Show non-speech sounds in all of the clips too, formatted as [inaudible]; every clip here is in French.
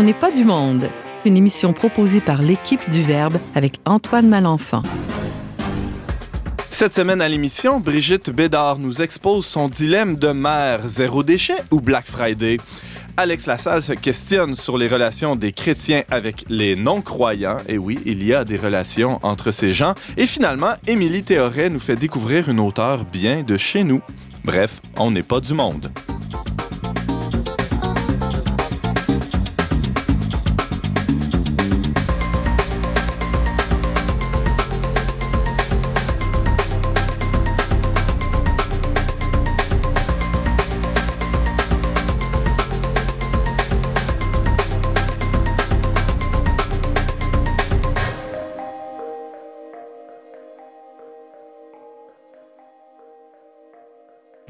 On n'est pas du monde, une émission proposée par l'équipe du Verbe avec Antoine Malenfant. Cette semaine à l'émission, Brigitte Bédard nous expose son dilemme de mère, zéro déchet ou Black Friday. Alex Lassalle se questionne sur les relations des chrétiens avec les non-croyants. Et oui, il y a des relations entre ces gens. Et finalement, Émilie Théoret nous fait découvrir une auteure bien de chez nous. Bref, on n'est pas du monde.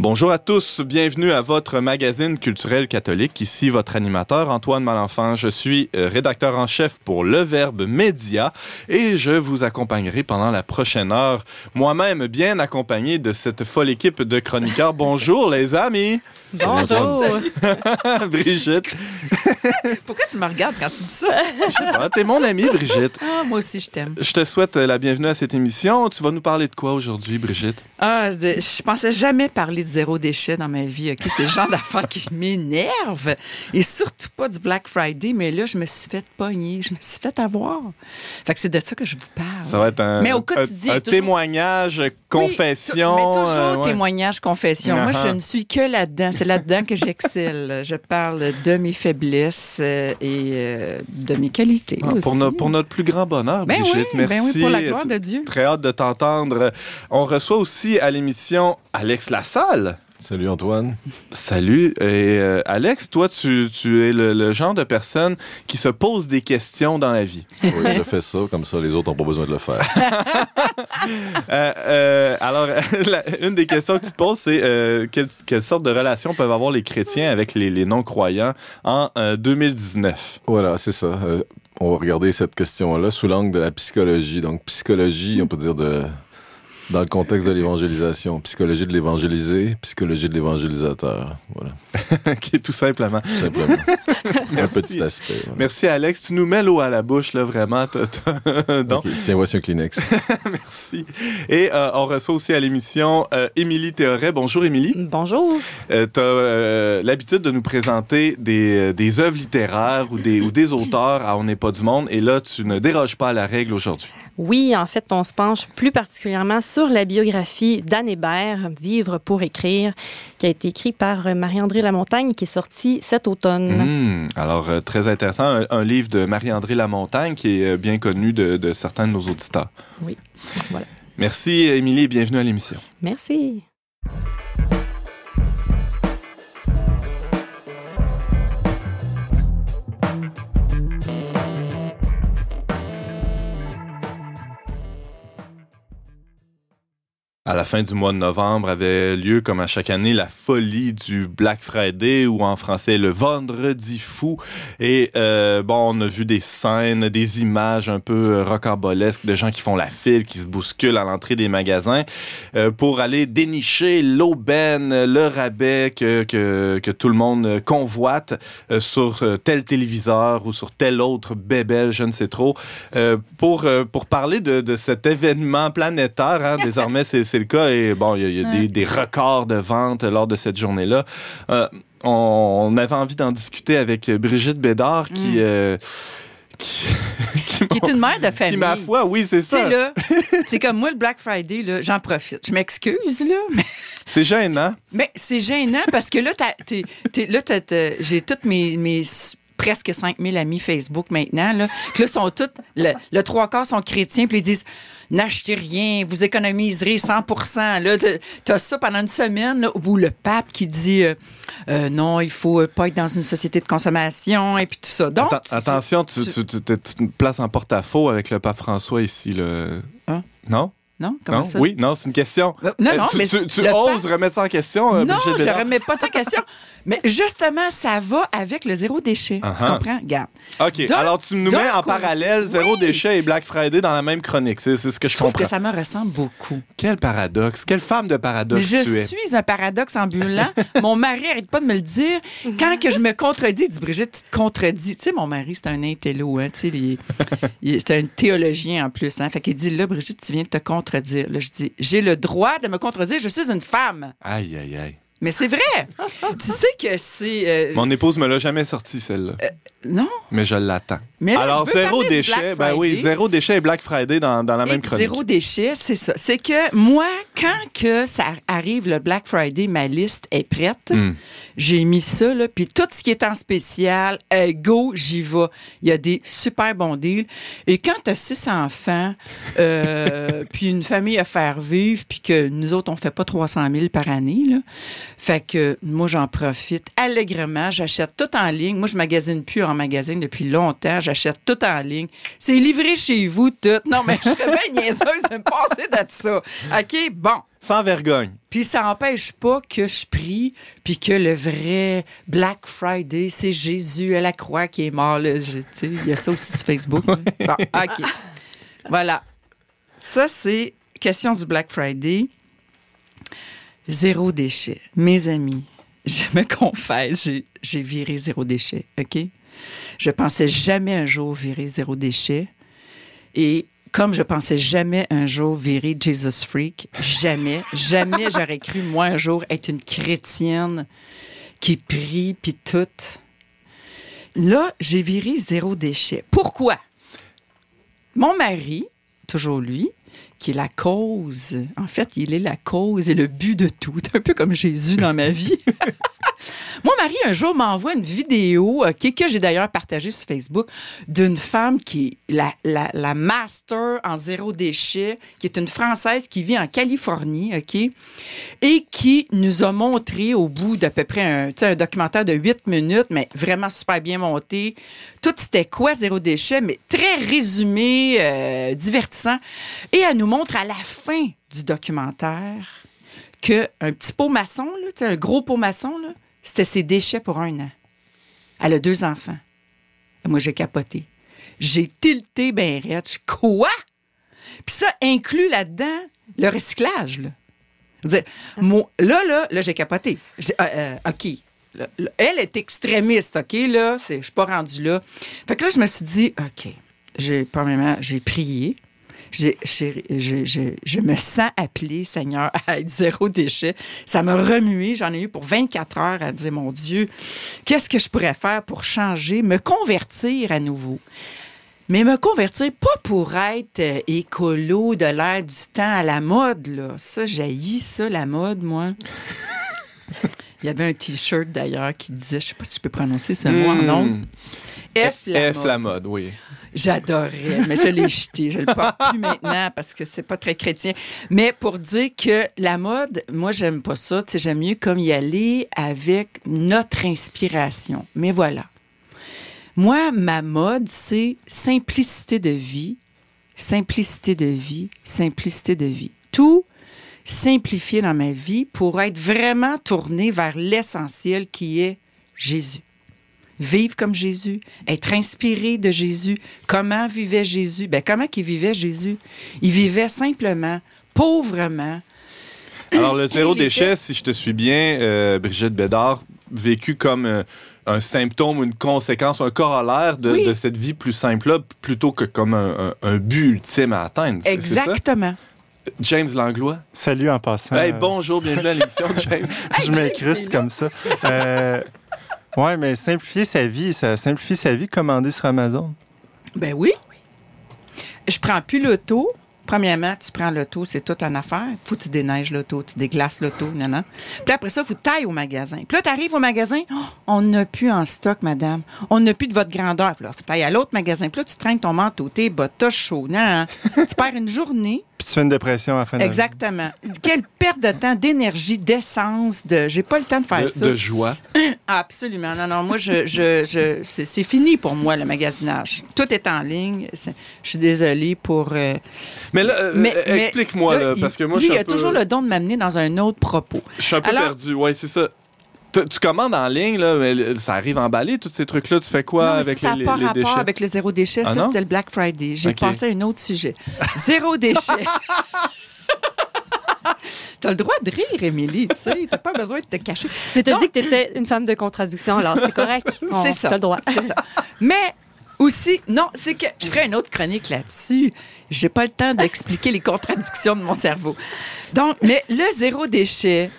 Bonjour à tous, bienvenue à votre magazine culturel catholique. Ici votre animateur Antoine Malenfant. Je suis euh, rédacteur en chef pour Le Verbe Média et je vous accompagnerai pendant la prochaine heure, moi-même bien accompagné de cette folle équipe de chroniqueurs. Bonjour les amis. Bonjour. [laughs] Brigitte. [laughs] Pourquoi tu me regardes quand tu dis ça? Je sais pas, t'es mon amie Brigitte. Ah, moi aussi, je t'aime. Je te souhaite la bienvenue à cette émission. Tu vas nous parler de quoi aujourd'hui, Brigitte? Ah, je, je pensais jamais parler de zéro déchet dans ma vie. ok? C'est le genre [laughs] d'affaires qui m'énerve. Et surtout pas du Black Friday, mais là, je me suis fait pogner. Je me suis fait avoir. Fait que c'est de ça que je vous parle. Ça va être un, Mais au un- quotidien, un toujours- témoignage, confession. Oui, mais toujours euh, ouais. témoignage, confession. Moi, je ne suis que là-dedans. C'est là-dedans que j'excelle. Je parle de mes faiblesses euh, et euh, de mes qualités Ah, aussi. pour, no- pour notre plus grand bonheur, Ben Brigitte. oui, Merci. ben oui, pour la gloire de Dieu. Très hâte de t'entendre. On reçoit aussi à l'émission Alex Lassalle. Salut Antoine. Salut. Et euh, Alex, toi, tu, tu es le, le genre de personne qui se pose des questions dans la vie. Oui, je fais ça, comme ça les autres n'ont pas besoin de le faire. [laughs] Euh, euh, alors, [laughs] la- une des questions que tu te poses, c'est quelle, quelle sorte de relation peuvent avoir les chrétiens avec les, les non-croyants en euh, 2019? Voilà, c'est ça. On va regarder cette question-là sous l'angle de la psychologie. Donc, psychologie, on peut dire de dans le contexte de l'évangélisation. Psychologie de l'évangélisé, psychologie de l'évangélisateur. Voilà, [laughs] Ok, tout simplement. tout simplement. [laughs] Un petit aspect. voilà. Merci Alex, tu nous mets l'eau à la bouche là vraiment. [laughs] Donc Tiens, voici un Kleenex. merci. Et euh, on reçoit aussi à l'émission euh, Émilie Théoret. Bonjour Émilie. Bonjour. Euh, tu as l'habitude de nous présenter des, euh, des œuvres littéraires ou des, ou des auteurs à On n'est pas du monde et là tu ne déroges pas à la règle aujourd'hui. Oui, en fait, on se penche plus particulièrement sur la biographie d'Anne Hébert, Vivre pour écrire, qui a été écrit par euh, Marie-André Lamontagne, qui est sorti cet automne. Hmm, alors euh, très intéressant, un, un livre de Marie-André Lamontagne qui est euh, bien connu de, de certains de nos auditeurs. Oui, voilà. Merci Émilie et bienvenue à l'émission. Merci. À la fin du mois de novembre avait lieu, comme à chaque année, la folie du Black Friday, ou en français le Vendredi fou. Et euh, bon, on a vu des scènes, des images un peu euh, rocambolesques de gens qui font la file, qui se bousculent à l'entrée des magasins euh, pour aller dénicher l'aubaine, le rabais que, que, tout le monde convoite sur tel téléviseur ou sur tel autre bébel, je ne sais trop. Pour, pour parler de, de cet événement planétaire, hein, désormais c'est c'est le cas, et bon, il y a, y a des, des records de vente lors de cette journée-là. Euh, on, on avait envie d'en discuter avec Brigitte Bédard qui... Mm. euh, qui, [laughs] qui Qui est une mère de qui, famille. ma foi, oui, c'est ça. là, [laughs] c'est comme moi, le Black Friday, là, j'en profite. Je m'excuse, là, mais, [laughs] C'est gênant. mais c'est gênant parce que là, t'as- t'es- t'es- là t'as- j'ai toutes mes, presque 5000 amis Facebook maintenant, là, que là, sont toutes, le, le trois quarts sont chrétiens, puis ils disent n'achetez rien, vous économiserez 100 Là, t'as- ça pendant une semaine, là, où le pape qui dit euh, euh, non, il faut pas être dans une société de consommation, et puis tout ça. Donc, Atten- tu- attention, tu, te places en porte-à-faux avec le pape François ici. Là. Hein? Non? Non? Comment Non? ça? Oui, non, c'est une question. Euh, Non, Euh, non, tu, mais tu- tu oses remettre ça en question, euh, Non, je Bédard? remets pas ça en question. [laughs] Mais justement, ça va avec le zéro déchet. Tu Uh-huh. comprends? Regarde. OK, alors tu nous mets en parallèle Zéro Oui. déchet et Black Friday dans la même chronique. C'est ce que je, Je trouve comprends. que ça me ressemble beaucoup. Quel paradoxe. Quelle femme de Mais paradoxe je tu es. suis un paradoxe ambulant. [laughs] mon mari arrête pas de me le dire. Quand que je me contredis, il dit Brigitte, tu te contredis. Tu sais, mon mari, c'est un intello, hein, tu sais, il- il- c'est un théologien en plus. Hein. Fait qu'il dit là, Brigitte, tu viens de te contredire. Je dis j'ai le droit de me contredire. Je suis une femme. Aïe, aïe, aïe. Mais c'est vrai. tu sais que c'est euh, Mon épouse me l'a jamais sorti, celle-là. non. Mais je l'attends. Alors, je zéro déchet, ben oui, zéro déchet et Black Friday dans, dans la Et même chronique. zéro déchet, c'est ça. C'est que moi, quand que ça arrive le Black Friday, ma liste est prête. Hmm. J'ai mis ça, là, puis tout ce qui est en spécial, euh, go, j'y vais. Il y a des super bons deals. Et quand tu as six enfants, euh, [laughs] puis une famille à faire vivre, puis que nous autres, on fait pas 300 000 par année, là, fait que moi, j'en profite allègrement. J'achète tout en ligne. Moi, je magasine plus en magasin depuis longtemps. J'achète tout en ligne. C'est livré chez vous, tout. Non, mais je serais bien [laughs] niaiseuse de me passer de ça. OK, bon. Sans vergogne. Puis ça n'empêche pas que je prie, puis que le vrai Black Friday, c'est Jésus à la croix qui est mort. là. Je- tu sais, Il y a ça aussi sur Facebook. Bon, OK. Voilà. Ça, c'est question du Black Friday. Zéro déchet. Mes amis, je me confesse, j'ai- viré zéro déchet, OK? Je pensais jamais un jour virer zéro déchet. Et comme je pensais jamais un jour virer Jesus Freak, jamais, jamais [laughs] j'aurais cru, moi, un jour, être une chrétienne qui prie, puis tout. Là, j'ai viré zéro déchet. Pourquoi? Mon mari, toujours lui, qui est la cause, en fait, il est la cause et le but de tout. Un peu comme Jésus dans ma vie. [laughs] Mon mari, un jour, m'envoie une vidéo OK, que j'ai d'ailleurs partagée sur Facebook d'une femme qui est la, la, master en zéro déchet, qui est une Française qui vit en Californie, OK, et qui nous a montré au bout d'à peu près un documentaire de 8 minutes, mais vraiment super bien monté. Tout c'était quoi, zéro déchet, mais très résumé, euh, divertissant. Et elle nous montre à la fin du documentaire que un petit pot maçon, là, un gros pot maçon, c'était ses déchets pour un an. Elle a deux enfants. Et moi, j'ai capoté. J'ai tilté ben Quoi? Puis ça inclut là-dedans le recyclage, là. Dire, moi, là, là, là, j'ai capoté. Euh, euh, OK. Là, là, elle est extrémiste, OK, là. c'est- Je suis pas rendue là. Fait que là, je me suis dit, OK. J'ai, premièrement, j'ai prié. J'ai- j'ai- j'ai- j'ai- je me sens appelée, Seigneur, [laughs] à être zéro déchet. Ça m'a remué. J'en ai eu pour 24 heures à dire, mon Dieu, qu'est-ce que je pourrais faire pour changer, me convertir à nouveau? Mais me convertir pas pour être euh, écolo de l'air du temps à la mode, là. Ça, jaillit ça, la mode, moi. [laughs] Il y avait un T-shirt, d'ailleurs, qui disait, je sais pas si je peux prononcer ce mot en Hmm. nom. F, la F mode. la mode, oui. J'adorais, mais je l'ai jeté. Je le porte plus maintenant parce que c'est pas très chrétien. Mais pour dire que la mode, moi, j'aime pas ça. Tu j'aime mieux comme y aller avec notre inspiration. Mais voilà. Moi, ma mode, c'est simplicité de vie, simplicité de vie, simplicité de vie. Tout simplifier dans ma vie pour être vraiment tourné vers l'essentiel qui est Jésus vivre comme Jésus, être inspiré de Jésus. Comment vivait Jésus? Ben, comment qu'il vivait Jésus? Il vivait simplement, pauvrement. [clears throat] Alors, le zéro déchet, si je te suis bien, euh, Brigitte Bédard, vécu comme euh, un symptôme, une conséquence, un corollaire de, Oui. de cette vie plus simple-là, plutôt que comme un, un- un but ultime à atteindre. Ça? Exactement. James Langlois. Salut en passant. Hey, bonjour, bienvenue à l'émission, James. [laughs] je m'incruste comme ça. Euh, ouais, mais simplifier sa vie, ça simplifie sa vie commander sur Amazon. Ben oui. Je prends plus l'auto. Premièrement, tu prends l'auto, c'est toute une affaire. Faut que tu déneiges l'auto, tu déglaces l'auto, non. Puis après ça, faut que tu ailles au magasin. Puis là, tu arrives au magasin, Oh, on n'a plus en stock, madame. On n'a plus de votre grandeur. Puis là, faut que tu ailles à l'autre magasin. Puis là, tu traînes ton manteau, tes bottes, t'as chaud, non. tu perds une journée, tu fais une dépression à la fin de. Exactement. Quelle perte de temps, d'énergie, d'essence, de. J'ai pas le temps de faire De, ça. de joie. [clears throat] Ah, absolument. Non, non, moi, je, je, je, c'est fini pour moi, le magasinage. Tout est en ligne. Je suis désolée pour. euh, Mais là, euh, mais- mais explique-moi, là, là, il- parce que moi, lui, je suis il a peu... toujours le don de m'amener dans un autre propos. Je suis un peu Alors- perdu. Ouais, c'est ça. Tu tu commandes en ligne, là, mais ça arrive emballé, tous ces trucs-là. Tu fais quoi non, avec ça n'a les, pas les rapport déchets? avec le zéro déchet. Ah ça, c'était le Black Friday. J'ai Ok. passé à un autre sujet. [laughs] Zéro déchet. [laughs] T'as le droit de rire, Émilie, tu sais. T'as pas besoin de te cacher. Mais t'as dit que t'étais une femme de contradiction, alors c'est correct. [laughs] On- C'est ça. T'as le droit. Ça. Mais aussi, non, c'est que je ferai une autre chronique là-dessus. J'ai pas le temps d'expliquer les contradictions de mon cerveau. Donc, mais le zéro déchet,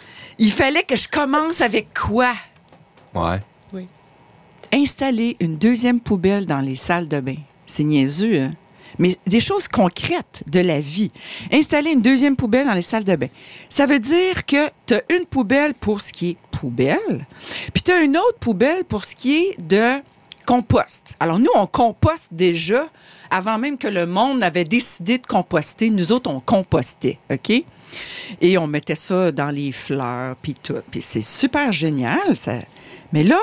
il fallait que je commence avec quoi? Ouais. Installer une deuxième poubelle dans les salles de bain. C'est niaiseux, hein? Mais des choses concrètes de la vie. Installer une deuxième poubelle dans les salles de bain. Ça veut dire que tu as une poubelle pour ce qui est poubelle, puis tu as une autre poubelle pour ce qui est de compost. Alors nous, on composte déjà avant même que le monde avait décidé de composter. Nous autres, on compostait, OK? Et on mettait ça dans les fleurs, puis tout. Puis c'est super génial. Ça. Mais là,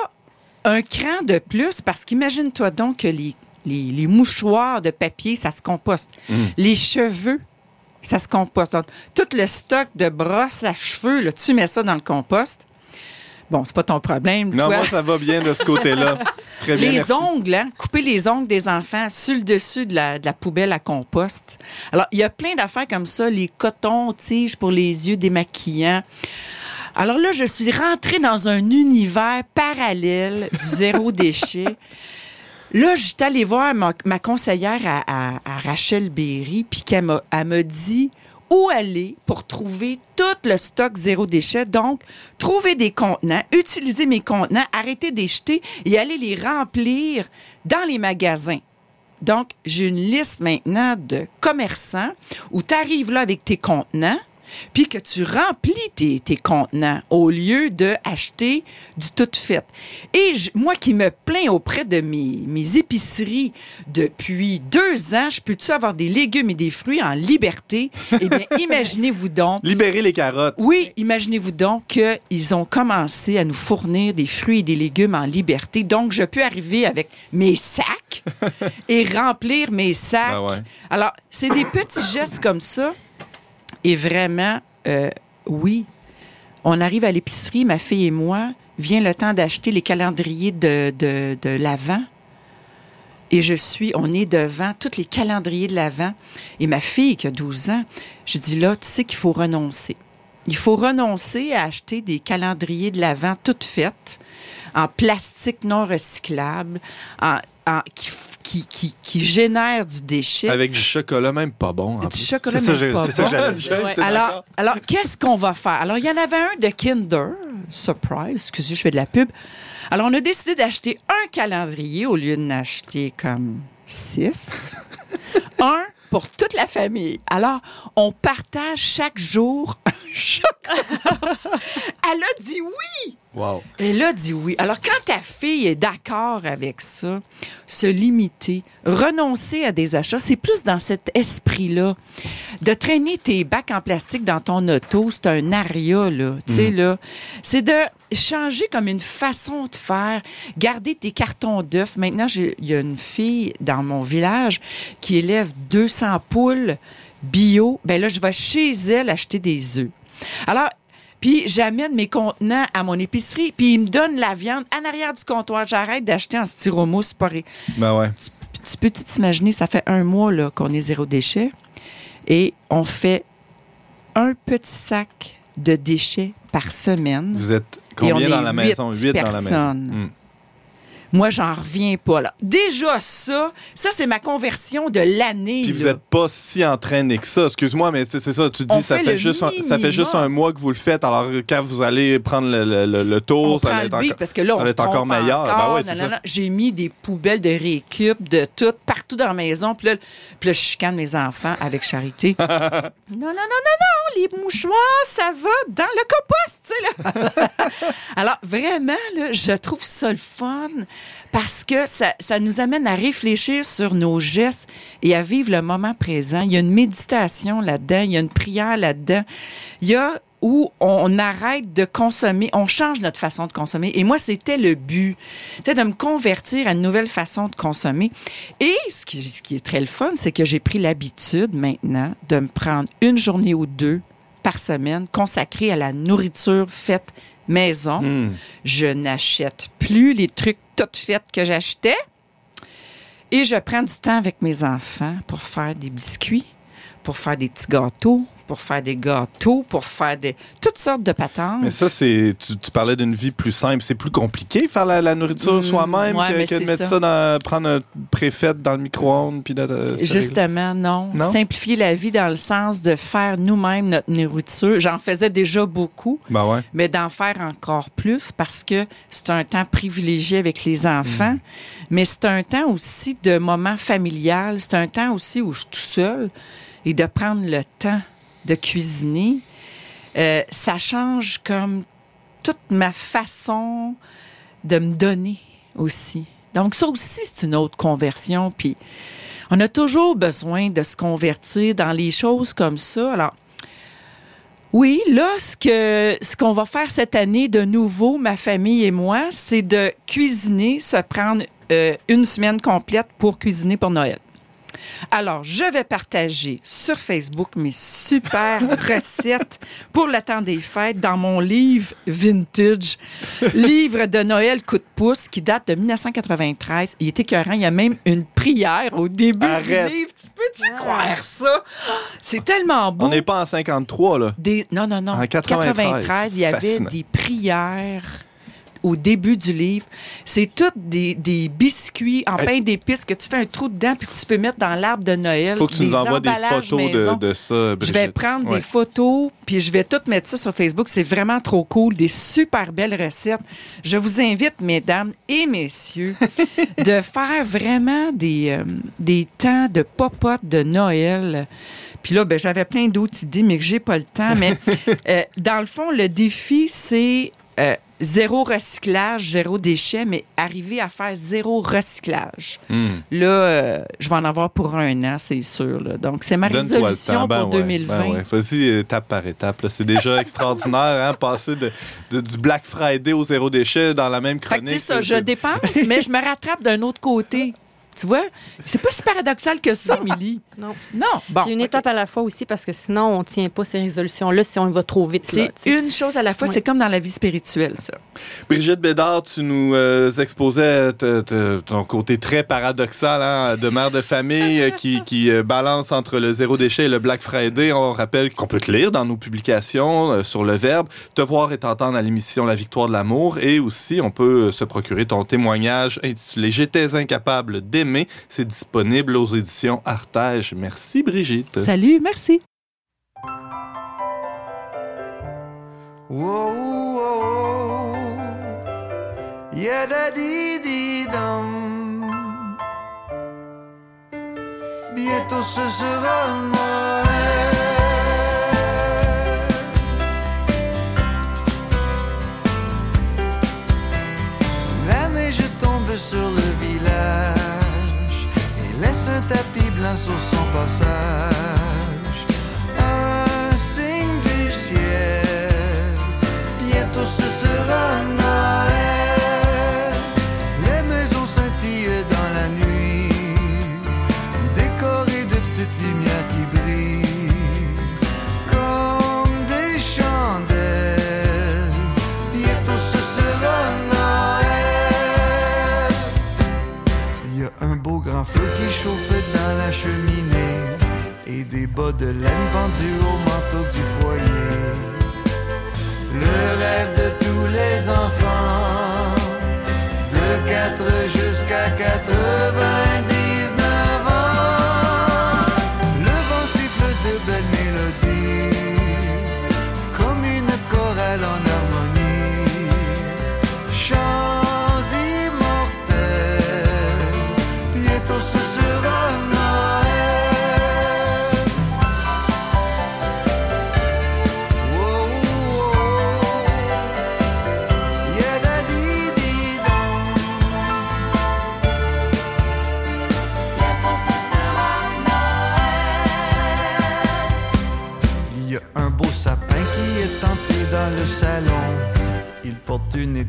un cran de plus, parce qu'imagine-toi donc que les, les, les mouchoirs de papier, ça se composte. Les cheveux, ça se composte. Donc, tout le stock de brosses à cheveux, là, tu mets ça dans le compost. Bon, c'est pas ton problème. Non, toi. moi, ça va bien de ce côté-là. [laughs] Très bien, Les merci. ongles, hein? couper les ongles des enfants sur le dessus de la, de la poubelle à compost. Alors, il y a plein d'affaires comme ça, les cotons-tiges pour les yeux démaquillants. Alors là, je suis rentrée dans un univers parallèle du zéro [laughs] déchet. Là, je suis allée voir ma, ma conseillère à, à- à Rachel Berry, puis qu'elle m'a elle m'a dit où aller pour trouver tout le stock zéro déchet. Donc, trouver des contenants, utiliser mes contenants, arrêter de les jeter et aller les remplir dans les magasins. Donc, j'ai une liste maintenant de commerçants où tu arrives là avec tes contenants, puis que tu remplis tes, tes contenants au lieu de acheter du tout fait. Et je- moi qui me plains auprès de mes, mes épiceries depuis deux ans, je peux-tu avoir des légumes et des fruits en liberté? Eh bien, [laughs] imaginez-vous donc Libérer les carottes. oui, imaginez-vous donc qu'ils ont commencé à nous fournir des fruits et des légumes en liberté. Donc, je peux arriver avec mes sacs [laughs] et remplir mes sacs. Ben ouais. Alors, c'est des petits gestes comme ça. Et vraiment, euh, oui, on arrive à l'épicerie, ma fille et moi, vient le temps d'acheter les calendriers de, de, de l'Avent. Et je suis, on est devant tous les calendriers de l'Avent. Et ma fille, qui a 12 ans, je dis là, tu sais qu'il faut renoncer. Il faut renoncer à acheter des calendriers de l'Avent toutes faites, en plastique non recyclable, en, en- qui, qui, qui génèrent du déchet. Avec du chocolat, même pas bon. en du plus. chocolat, C'est ça, même pas ça que bon. j'allais dire. Jeff, t'es Alors, alors qu'est-ce qu'on va faire? Alors, il y en avait un de Kinder, surprise, excusez, je fais de la pub. Alors, on a décidé d'acheter un calendrier au lieu d'en acheter comme six. [laughs] un pour toute la famille. Alors, on partage chaque jour [laughs] un chocolat. Elle a dit oui! Wow. Elle a dit oui. Alors, quand ta fille est d'accord avec ça, se limiter, renoncer à des achats, c'est plus dans cet esprit-là. De traîner tes bacs en plastique dans ton auto, c'est un aria, là. Tu sais, là. C'est de changer comme une façon de faire. Garder tes cartons d'œufs. Maintenant, j'ai- il y a une fille dans mon village qui élève 200 poules bio. Ben là, je vais chez elle acheter des œufs. Alors, puis j'amène mes contenants à mon épicerie, puis ils me donnent la viande en arrière du comptoir. J'arrête d'acheter en styromousse. pas ré- Ben ouais. Tu, tu peux t'imaginer, ça fait un mois là, qu'on est zéro déchet et on fait un petit sac de déchets par semaine. Vous êtes Et on combien est dans la maison? huit Huit dans la maison. personnes. Moi, j'en reviens pas. Là. Déjà, ça, ça, c'est ma conversion de l'année. Puis vous n'êtes pas si entraîné que ça. Excuse-moi, mais c'est ça. Tu dis, On ça fait juste un, ça fait juste minimum. un mois que vous le faites. Alors, quand vous allez prendre le, le- le- le tour, on ça va être encore... parce que là, ça on être encore meilleur. Ben ouais. J'ai mis des poubelles de récup de tout partout dans la maison. Puis là, puis là, je chicane mes enfants avec charité. [laughs] non, non, non, non, non. Les mouchoirs, ça va dans le compost, tu sais, là. [laughs] Alors, vraiment, là, je trouve ça le fun parce que ça, ça nous amène à réfléchir sur nos gestes et à vivre le moment présent. Il y a une méditation là-dedans, il y a une prière là-dedans. Il y a où on arrête de consommer, on change notre façon de consommer. Et moi, c'était le but, c'était de me convertir à une nouvelle façon de consommer. Et ce qui, ce qui est très le fun, c'est que j'ai pris l'habitude maintenant de me prendre une journée ou deux par semaine consacrée à la nourriture faite maison. Hmm. Je n'achète plus les trucs toutes faits que j'achetais. Et je prends du temps avec mes enfants pour faire des biscuits, pour faire des petits gâteaux, pour faire des gâteaux, pour faire des toutes sortes de patentes. Mais ça, c'est. Tu, tu parlais d'une vie plus simple. C'est plus compliqué faire la, la nourriture Mm, soi-même ouais, que, de mettre ça, ça. dans. prendre un préfet dans le micro-ondes puis de. Justement, non. Non? Simplifier la vie dans le sens de faire nous-mêmes notre nourriture. J'en faisais déjà beaucoup, Ben ouais. mais d'en faire encore plus parce que c'est un temps privilégié avec les enfants, mais c'est un temps aussi de moment familial. C'est un temps aussi où je suis tout seul et de prendre le temps de cuisiner. Euh, ça change comme toute ma façon de me donner aussi. Donc ça aussi, c'est une autre conversion. Puis on a toujours besoin de se convertir dans les choses comme ça. Alors, oui, là, ce que ce qu'on va faire cette année de nouveau, ma famille et moi, c'est de cuisiner, se prendre euh, une semaine complète pour cuisiner pour Noël. Alors, je vais partager sur Facebook mes super [laughs] recettes pour le temps des fêtes dans mon livre vintage, [laughs] livre de Noël coup de pouce qui date de 1993. Il est écœurant. Il y a même une prière au début Arrête. du livre. Tu peux-tu croire ça? C'est tellement beau. On n'est pas en 53, là. Des, non, non, non. En 93. il y avait Fascinant. des prières au début du livre. C'est toutes des, des biscuits en pain d'épices que tu fais un trou dedans puis que tu peux mettre dans l'arbre de Noël. Faut que tu des nous envoies des photos de, ça, Je Brigitte. vais prendre Ouais. des photos, puis je vais tout mettre ça sur Facebook. C'est vraiment trop cool. Des super belles recettes. Je vous invite, mesdames et messieurs, [laughs] de faire vraiment des, euh, des temps de popote de Noël. Puis là, ben, j'avais plein d'autres idées, mais que j'ai pas le temps. Mais [laughs] euh, dans le fond, le défi, c'est euh, zéro recyclage, zéro déchet, mais arriver à faire zéro recyclage. Hmm. Là, euh, je vais en avoir pour un an, c'est sûr. là. Donc, c'est ma résolution. Ben pour ouais, 2020. ben ouais. Vas-y, étape par étape. C'est déjà [laughs] extraordinaire, hein, passer de, de- du Black Friday au zéro déchet dans la même Fait que, chronique. sais, ça, je c'est- dépense, mais je me rattrape d'un autre côté. Tu vois? C'est pas si paradoxal que ça, Émilie. Non. Non. Bon. Puis une ok. étape à la fois aussi, parce que sinon, on ne tient pas ces résolutions-là si on va trop vite. C'est une chose à la fois. Ouais. C'est comme dans la vie spirituelle, ça. Brigitte Bédard, tu nous euh, exposais te- te- ton côté très paradoxal hein, de mère de famille euh, qui, qui euh, balance entre le zéro déchet et le Black Friday. On rappelle qu'on peut te lire dans nos publications euh, sur le verbe, te voir et t'entendre à l'émission La victoire de l'amour et aussi on peut euh, se procurer ton témoignage intitulé J'étais incapable C'est disponible aux éditions Artege. Merci Brigitte. Salut, merci. Whoa, whoa, yeah, da di di dum. Bientôt ce sera Noël. Tapis blanc sur son passage. Un signe du ciel, de laine pendus au manteau du foyer. Le rêve de tous les enfants, de 4 jusqu'à 99 ans. Le vent siffle de belles mélodies, comme une chorale en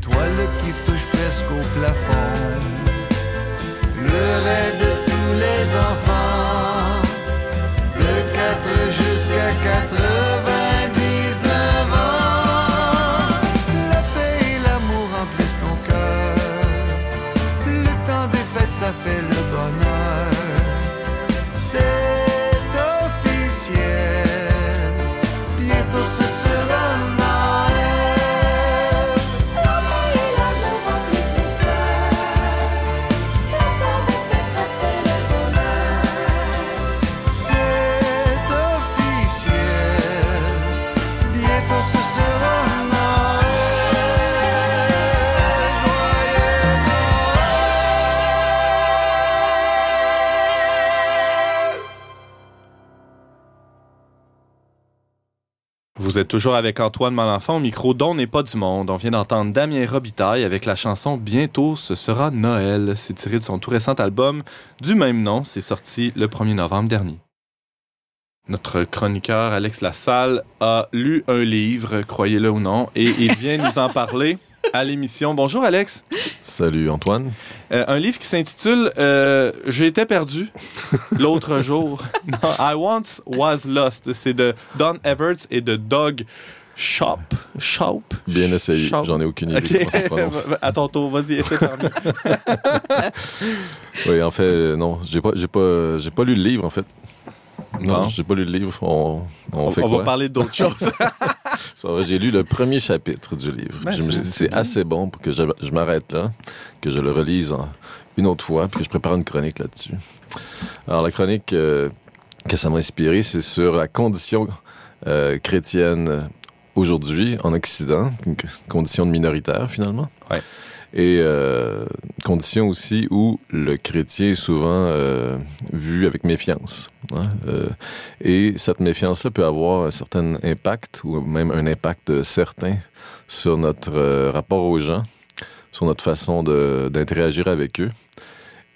étoile qui touche presque au plafond. Le rêve de tous les enfants, de 4 jusqu'à 99 ans. La paix et l'amour remplissent nos cœurs. Le temps des fêtes, ça fait le Vous êtes toujours avec Antoine Malenfant au micro dont n'est pas du monde. On vient d'entendre Damien Robitaille avec la chanson Bientôt ce sera Noël. C'est tiré de son tout récent album du même nom. C'est sorti le 1er novembre dernier. Notre chroniqueur Alex Lassalle a lu un livre, croyez-le ou non, et il vient nous en parler [laughs] à l'émission. Bonjour Alex. Salut Antoine. Euh, un livre qui s'intitule euh, J'ai été perdu l'autre [laughs] jour. Non, I once was lost. C'est de Don Everts et de Doug Shop. Shop. Bien essayé. J'en ai aucune idée Ok. comment ça se prononce. [laughs] à ton tour, vas-y, essaie. [laughs] Oui, en fait, non, j'ai pas, j'ai pas, j'ai pas lu le livre en fait. Non, j'ai pas lu le livre. On, on, On, fait on quoi? va parler d'autres [laughs] choses. C'est pas vrai, J'ai lu le premier chapitre du livre. Ben, je me suis dit c'est assez bon pour que je, je m'arrête là, que je le relise en- une autre fois, puis que je prépare une chronique là-dessus. Alors la chronique euh, que ça m'a inspiré, c'est sur la condition euh, chrétienne aujourd'hui en Occident, une condition de minoritaire finalement. Ouais. Et euh, condition aussi où le chrétien est souvent euh, vu avec méfiance. Hein. Euh, et cette méfiance-là peut avoir un certain impact ou même un impact certain sur notre euh, rapport aux gens, sur notre façon d'interagir avec eux.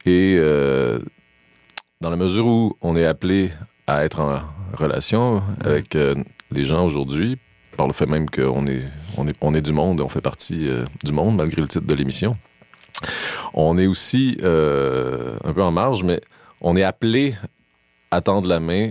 Et euh, dans la mesure où on est appelé à être en relation avec les gens aujourd'hui, par le fait même qu'on est, on est, on est du monde, on fait partie du monde malgré le titre de l'émission, on est aussi un peu en marge, mais on est appelé à tendre la main,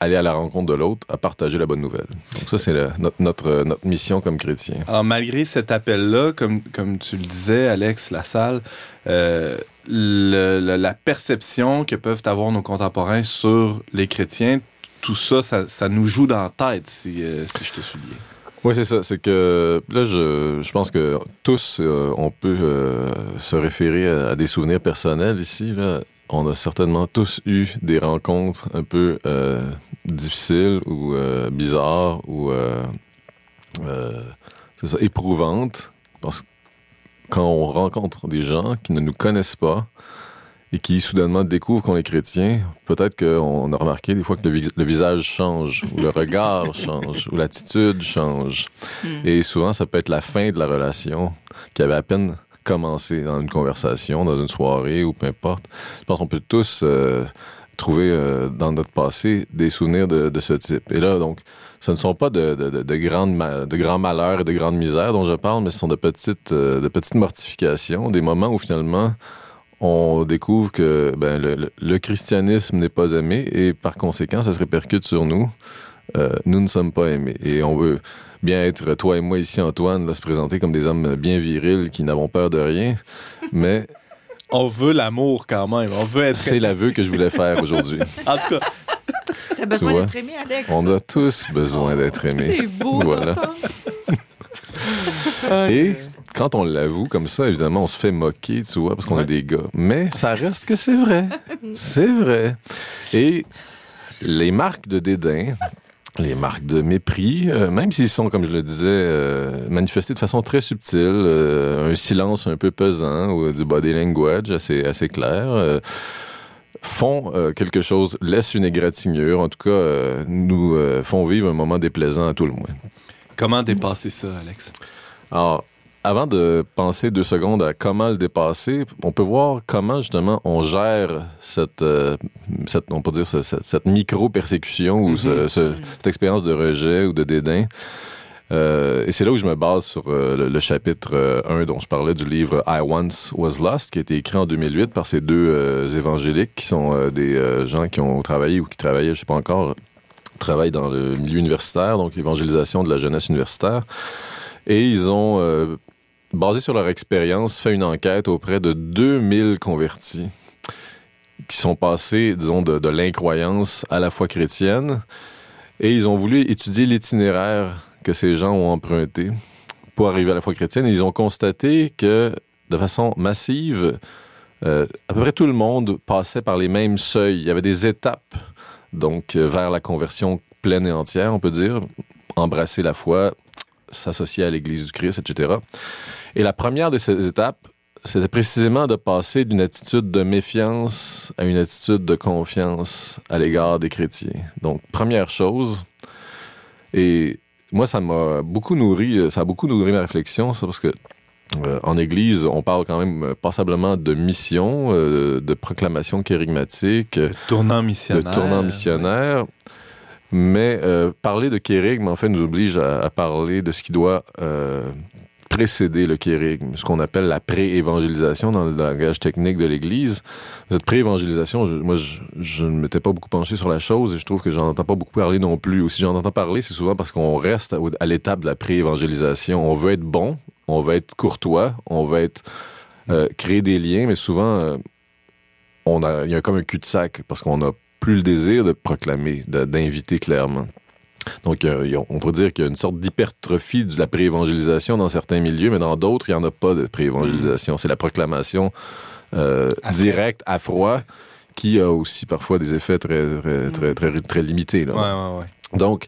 aller à la rencontre de l'autre, à partager la bonne nouvelle. Donc ça, c'est notre, notre, notre mission comme chrétien. Alors, malgré cet appel-là, comme, comme tu le disais, Alex Lassalle, euh, le- le- la perception que peuvent avoir nos contemporains sur les chrétiens, tout ça, ça, ça nous joue dans la tête, si, euh, si je te suis bien. Oui, c'est ça. C'est que là, je, je pense que tous, euh, on peut euh, se référer à, à des souvenirs personnels ici. Là. On a certainement tous eu des rencontres un peu euh, difficiles ou euh, bizarres ou euh, c'est ça, éprouvantes. Parce que quand on rencontre des gens qui ne nous connaissent pas et qui soudainement découvrent qu'on est chrétien, peut-être qu'on a remarqué des fois que le, vis- le visage change, ou le regard [laughs] change, ou l'attitude change. Et souvent, ça peut être la fin de la relation qui avait à peine commencé dans une conversation, dans une soirée ou peu importe. Je pense qu'on peut tous euh, trouver euh, dans notre passé des souvenirs de, ce type. Et là, donc, ce ne sont pas de, de, de, de grandes de grands malheurs et de grandes misères dont je parle, mais ce sont de petites, euh, de petites mortifications, des moments où finalement on découvre que ben, le christianisme n'est pas aimé et par conséquent, ça se répercute sur nous. Euh, nous ne sommes pas aimés. Et on veut bien être, toi et moi ici, Antoine, là, se présenter comme des hommes bien virils qui n'avons peur de rien. Mais On veut l'amour quand même. On veut être. c'est l'aveu que je voulais faire [laughs] aujourd'hui. En tout cas, T'as besoin d'être aimé, Alex. On a tous besoin d'être aimés. C'est beau. Voilà. [laughs] Et quand on l'avoue comme ça, évidemment, on se fait moquer, tu vois, parce qu'on Ouais. est des gars. Mais ça reste que c'est vrai. c'est vrai. Et les marques de dédain, les marques de mépris, euh, même s'ils sont, comme je le disais, euh, manifestés de façon très subtile, euh, un silence un peu pesant ou du body language assez, assez clair, font euh, quelque chose, laissent une égratignure, en tout cas, euh, nous euh, font vivre un moment déplaisant à tout le moins. comment dépasser ça, Alex? Alors, avant de penser deux secondes à comment le dépasser, on peut voir comment justement on gère cette, euh, cette on peut dire ce- cette, cette micro-persécution ou ce- ce- cette expérience de rejet ou de dédain. Euh, et c'est là où je me base sur euh, le, le chapitre euh, 1 dont je parlais du livre I Once Was Lost, qui a été écrit en 2008 par ces deux évangéliques qui sont des gens qui ont travaillé ou qui travaillaient, je sais pas encore, travaillent dans le milieu universitaire, donc évangélisation de la jeunesse universitaire. Et ils ont, euh, basé sur leur expérience, fait une enquête auprès de 2000 convertis qui sont passés, disons, de, l'incroyance à la foi chrétienne. Et ils ont voulu étudier l'itinéraire que ces gens ont emprunté pour arriver à la foi chrétienne. Et ils ont constaté que, de façon massive, euh, à peu près tout le monde passait par les mêmes seuils. Il y avait des étapes, donc, euh, vers la conversion pleine et entière, on peut dire. Embrasser la foi, s'associer à l'Église du Christ, etc. Et la première de ces étapes, c'était précisément de passer d'une attitude de méfiance à une attitude de confiance à l'égard des chrétiens. Donc, première chose, et moi, ça m'a beaucoup nourri, ça a beaucoup nourri ma réflexion, ça, parce que euh, en Église, on parle quand même passablement de mission, euh, de proclamation kérigmatique, tournant de tournant missionnaire. Mais euh, parler de kérigme, en fait, nous oblige à, parler de ce qui doit euh, précéder le kérigme, ce qu'on appelle la pré-évangélisation dans le langage technique de l'Église. Cette pré-évangélisation, moi, je, ne m'étais pas beaucoup penché sur la chose et je trouve que j'en entends pas beaucoup parler non plus. Ou si j'en entends parler, c'est souvent parce qu'on reste à, l'étape de la pré-évangélisation. On veut être bon, on veut être courtois, on veut euh, créer des liens, mais souvent, a, il y a comme un cul-de-sac parce qu'on n'a plus le désir de proclamer, d'inviter clairement. Donc, euh, on pourrait dire qu'il y a une sorte d'hypertrophie de la pré-évangélisation dans certains milieux, mais dans d'autres, il n'y en a pas de pré-évangélisation. C'est la proclamation euh, directe, à froid, qui a aussi parfois des effets très, très, très, très, très limités. là. Ouais, ouais, ouais. Donc,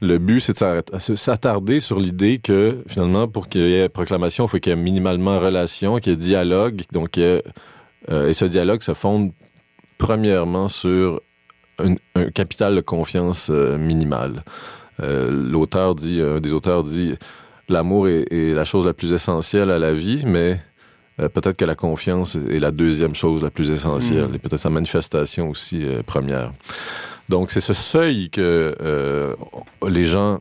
le but, c'est de se- s'attarder sur l'idée que, finalement, pour qu'il y ait proclamation, il faut qu'il y ait minimalement relation, qu'il y ait dialogue. Donc, ait, euh, et ce dialogue se fonde premièrement sur un, un capital de confiance euh, minimal. Euh, L'auteur dit, un des auteurs dit, l'amour est, est la chose la plus essentielle à la vie, mais euh, peut-être que la confiance est la deuxième chose la plus essentielle, Mm. et peut-être sa manifestation aussi première. Donc, c'est ce seuil que les gens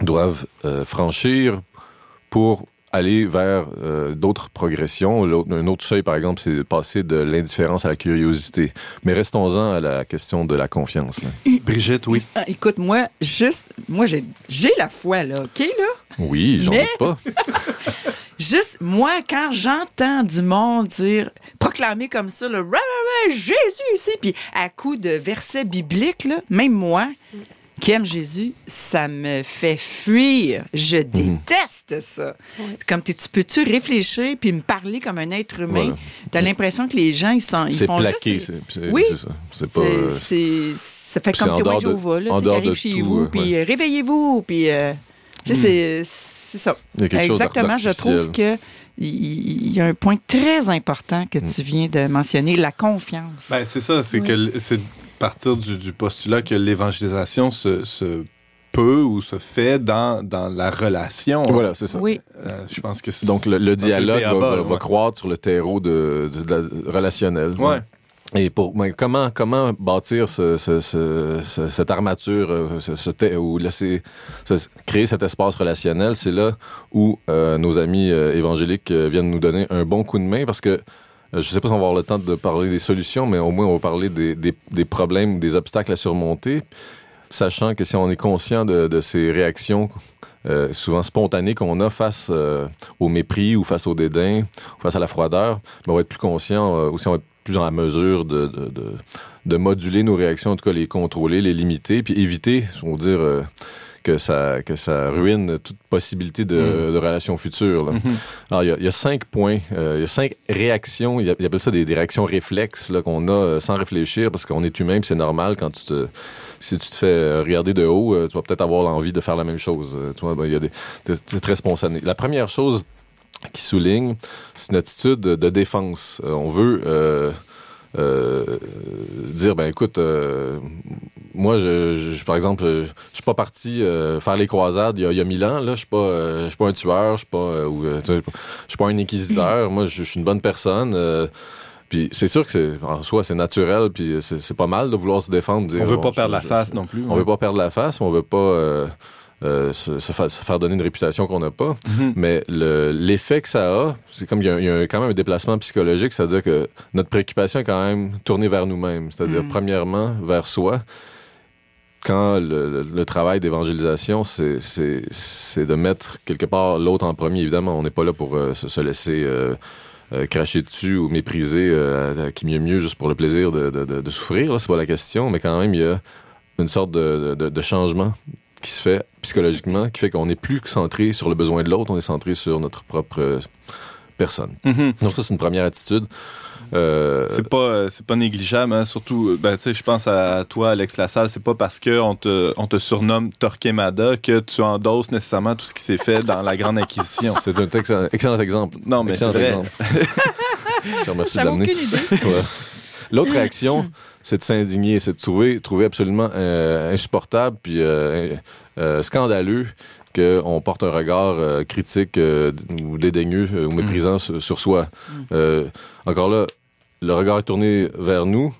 doivent franchir pour aller vers euh, d'autres progressions. Un autre seuil, par exemple, c'est de passer de l'indifférence à la curiosité. Mais restons-en à la question de la confiance. là. Brigitte, oui. Ah, écoute, moi, juste, moi, j'ai j'ai la foi, là, OK, là? Oui, j'en Mais- doute pas. [laughs] Juste, moi, quand j'entends du monde dire, proclamer comme ça, ra, Jésus ici, puis à coup de versets bibliques, là, même moi, qui aime Jésus, ça me fait fuir. Je Mhm. déteste ça. Comme tu peux-tu réfléchir puis me parler comme un être humain? Voilà. T'as l'impression que les gens, ils, sont, ils C'est font plaqué. juste... c'est- c'est- Oui. C'est ça. C'est pas. C'est- euh, ça fait comme en témoin dehors de de- Jéhovah, là, tu qui dehors arrive de chez tout, vous, euh, puis euh, réveillez-vous, puis euh, tu sais, Hmm. c'est c'est ça. il y a quelque chose Exactement, je trouve que il y a un point très important que Hmm. tu viens de mentionner, la confiance. Ben, c'est ça, c'est Oui. que partir du, du postulat que l'évangélisation se, se peut ou se fait dans, dans la relation. Voilà, c'est ça. oui, Euh, je pense que c'est Donc, le, dialogue va, croître sur le terreau de, de- de la- relationnel. Ouais. Et pour mais comment comment bâtir ce, ce- ce- ce- cette armature euh, ce, ce te- ou laisser ce- créer cet espace relationnel, c'est là où euh, nos amis euh, évangéliques viennent nous donner un bon coup de main parce que euh, je ne sais pas si on va avoir le temps de parler des solutions, mais au moins on va parler des, des- des problèmes, des obstacles à surmonter, sachant que si on est conscient de, de ces réactions euh, souvent spontanées qu'on a face euh, au mépris ou face au dédain, face à la froideur, ben, on va être plus conscient, euh, aussi on va être plus en mesure de, de, de, de moduler nos réactions, en tout cas les contrôler, les limiter, puis éviter, on va dire, euh, que, ça, que ça ruine toute possibilité de, Mm. de relation future. là. Mhm. Alors, il y, a, il y a cinq points, euh, il y a cinq réactions, il y a- il appelle ça des, des réactions réflexes qu'on a euh, sans réfléchir, parce qu'on est humain, c'est normal quand tu te... Si tu te fais euh, regarder de haut, tu vas peut-être avoir envie de faire la même chose. Tu vois, ben, il y a des... de- C'est très spontané. La première chose qui souligne, c'est une attitude de, défense. On veut... euh, euh, dire ben écoute euh, moi je, je- par exemple je, je suis pas parti euh, faire les croisades il y a, il y a mille ans là. Je suis pas je suis pas un tueur je suis pas ou, je suis pas un inquisiteur. Moi je, je suis une bonne personne puis c'est sûr que c'est en soi c'est naturel puis c'est pas mal de vouloir se défendre dire, On veut pas perdre la face non plus. on veut pas perdre la face, mais on veut pas euh, euh, se, se fa- se faire donner une réputation qu'on n'a pas. Mhm. Mais le- l'effet que ça a, c'est comme il y a, il y a quand même un déplacement psychologique, c'est-à-dire que notre préoccupation est quand même tournée vers nous-mêmes, c'est-à-dire Mm. premièrement vers soi. Quand le, le- le travail d'évangélisation, c'est- de mettre quelque part l'autre en premier. Évidemment, on n'est pas là pour euh, se, se laisser euh, cracher dessus ou mépriser euh, à- qui mieux mieux juste pour le plaisir de, de, de- souffrir. C'est pas la question, mais quand même, il y a une sorte de changement qui se fait psychologiquement, qui fait qu'on n'est plus centré sur le besoin de l'autre, on est centré sur notre propre euh, personne. Mhm. Donc ça, c'est une première attitude. Euh, C'est pas, euh, c'est pas négligeable, hein. surtout, ben, tu sais, je pense à toi, Alex Lassalle, c'est pas parce qu'on te, on te surnomme Torquemada que tu endosses nécessairement tout ce qui s'est fait dans la Grande Inquisition. c'est un excellent, excellent exemple. Non, mais excellent c'est vrai. exemple. Je te remercie de l'amener. aucune idée. Ouais. L'autre réaction, c'est de s'indigner, c'est de trouver, trouver absolument euh, insupportable puis euh, euh, scandaleux qu'on porte un regard critique ou dédaigneux ou méprisant sur, sur soi. Euh, encore là, le regard est tourné vers nous,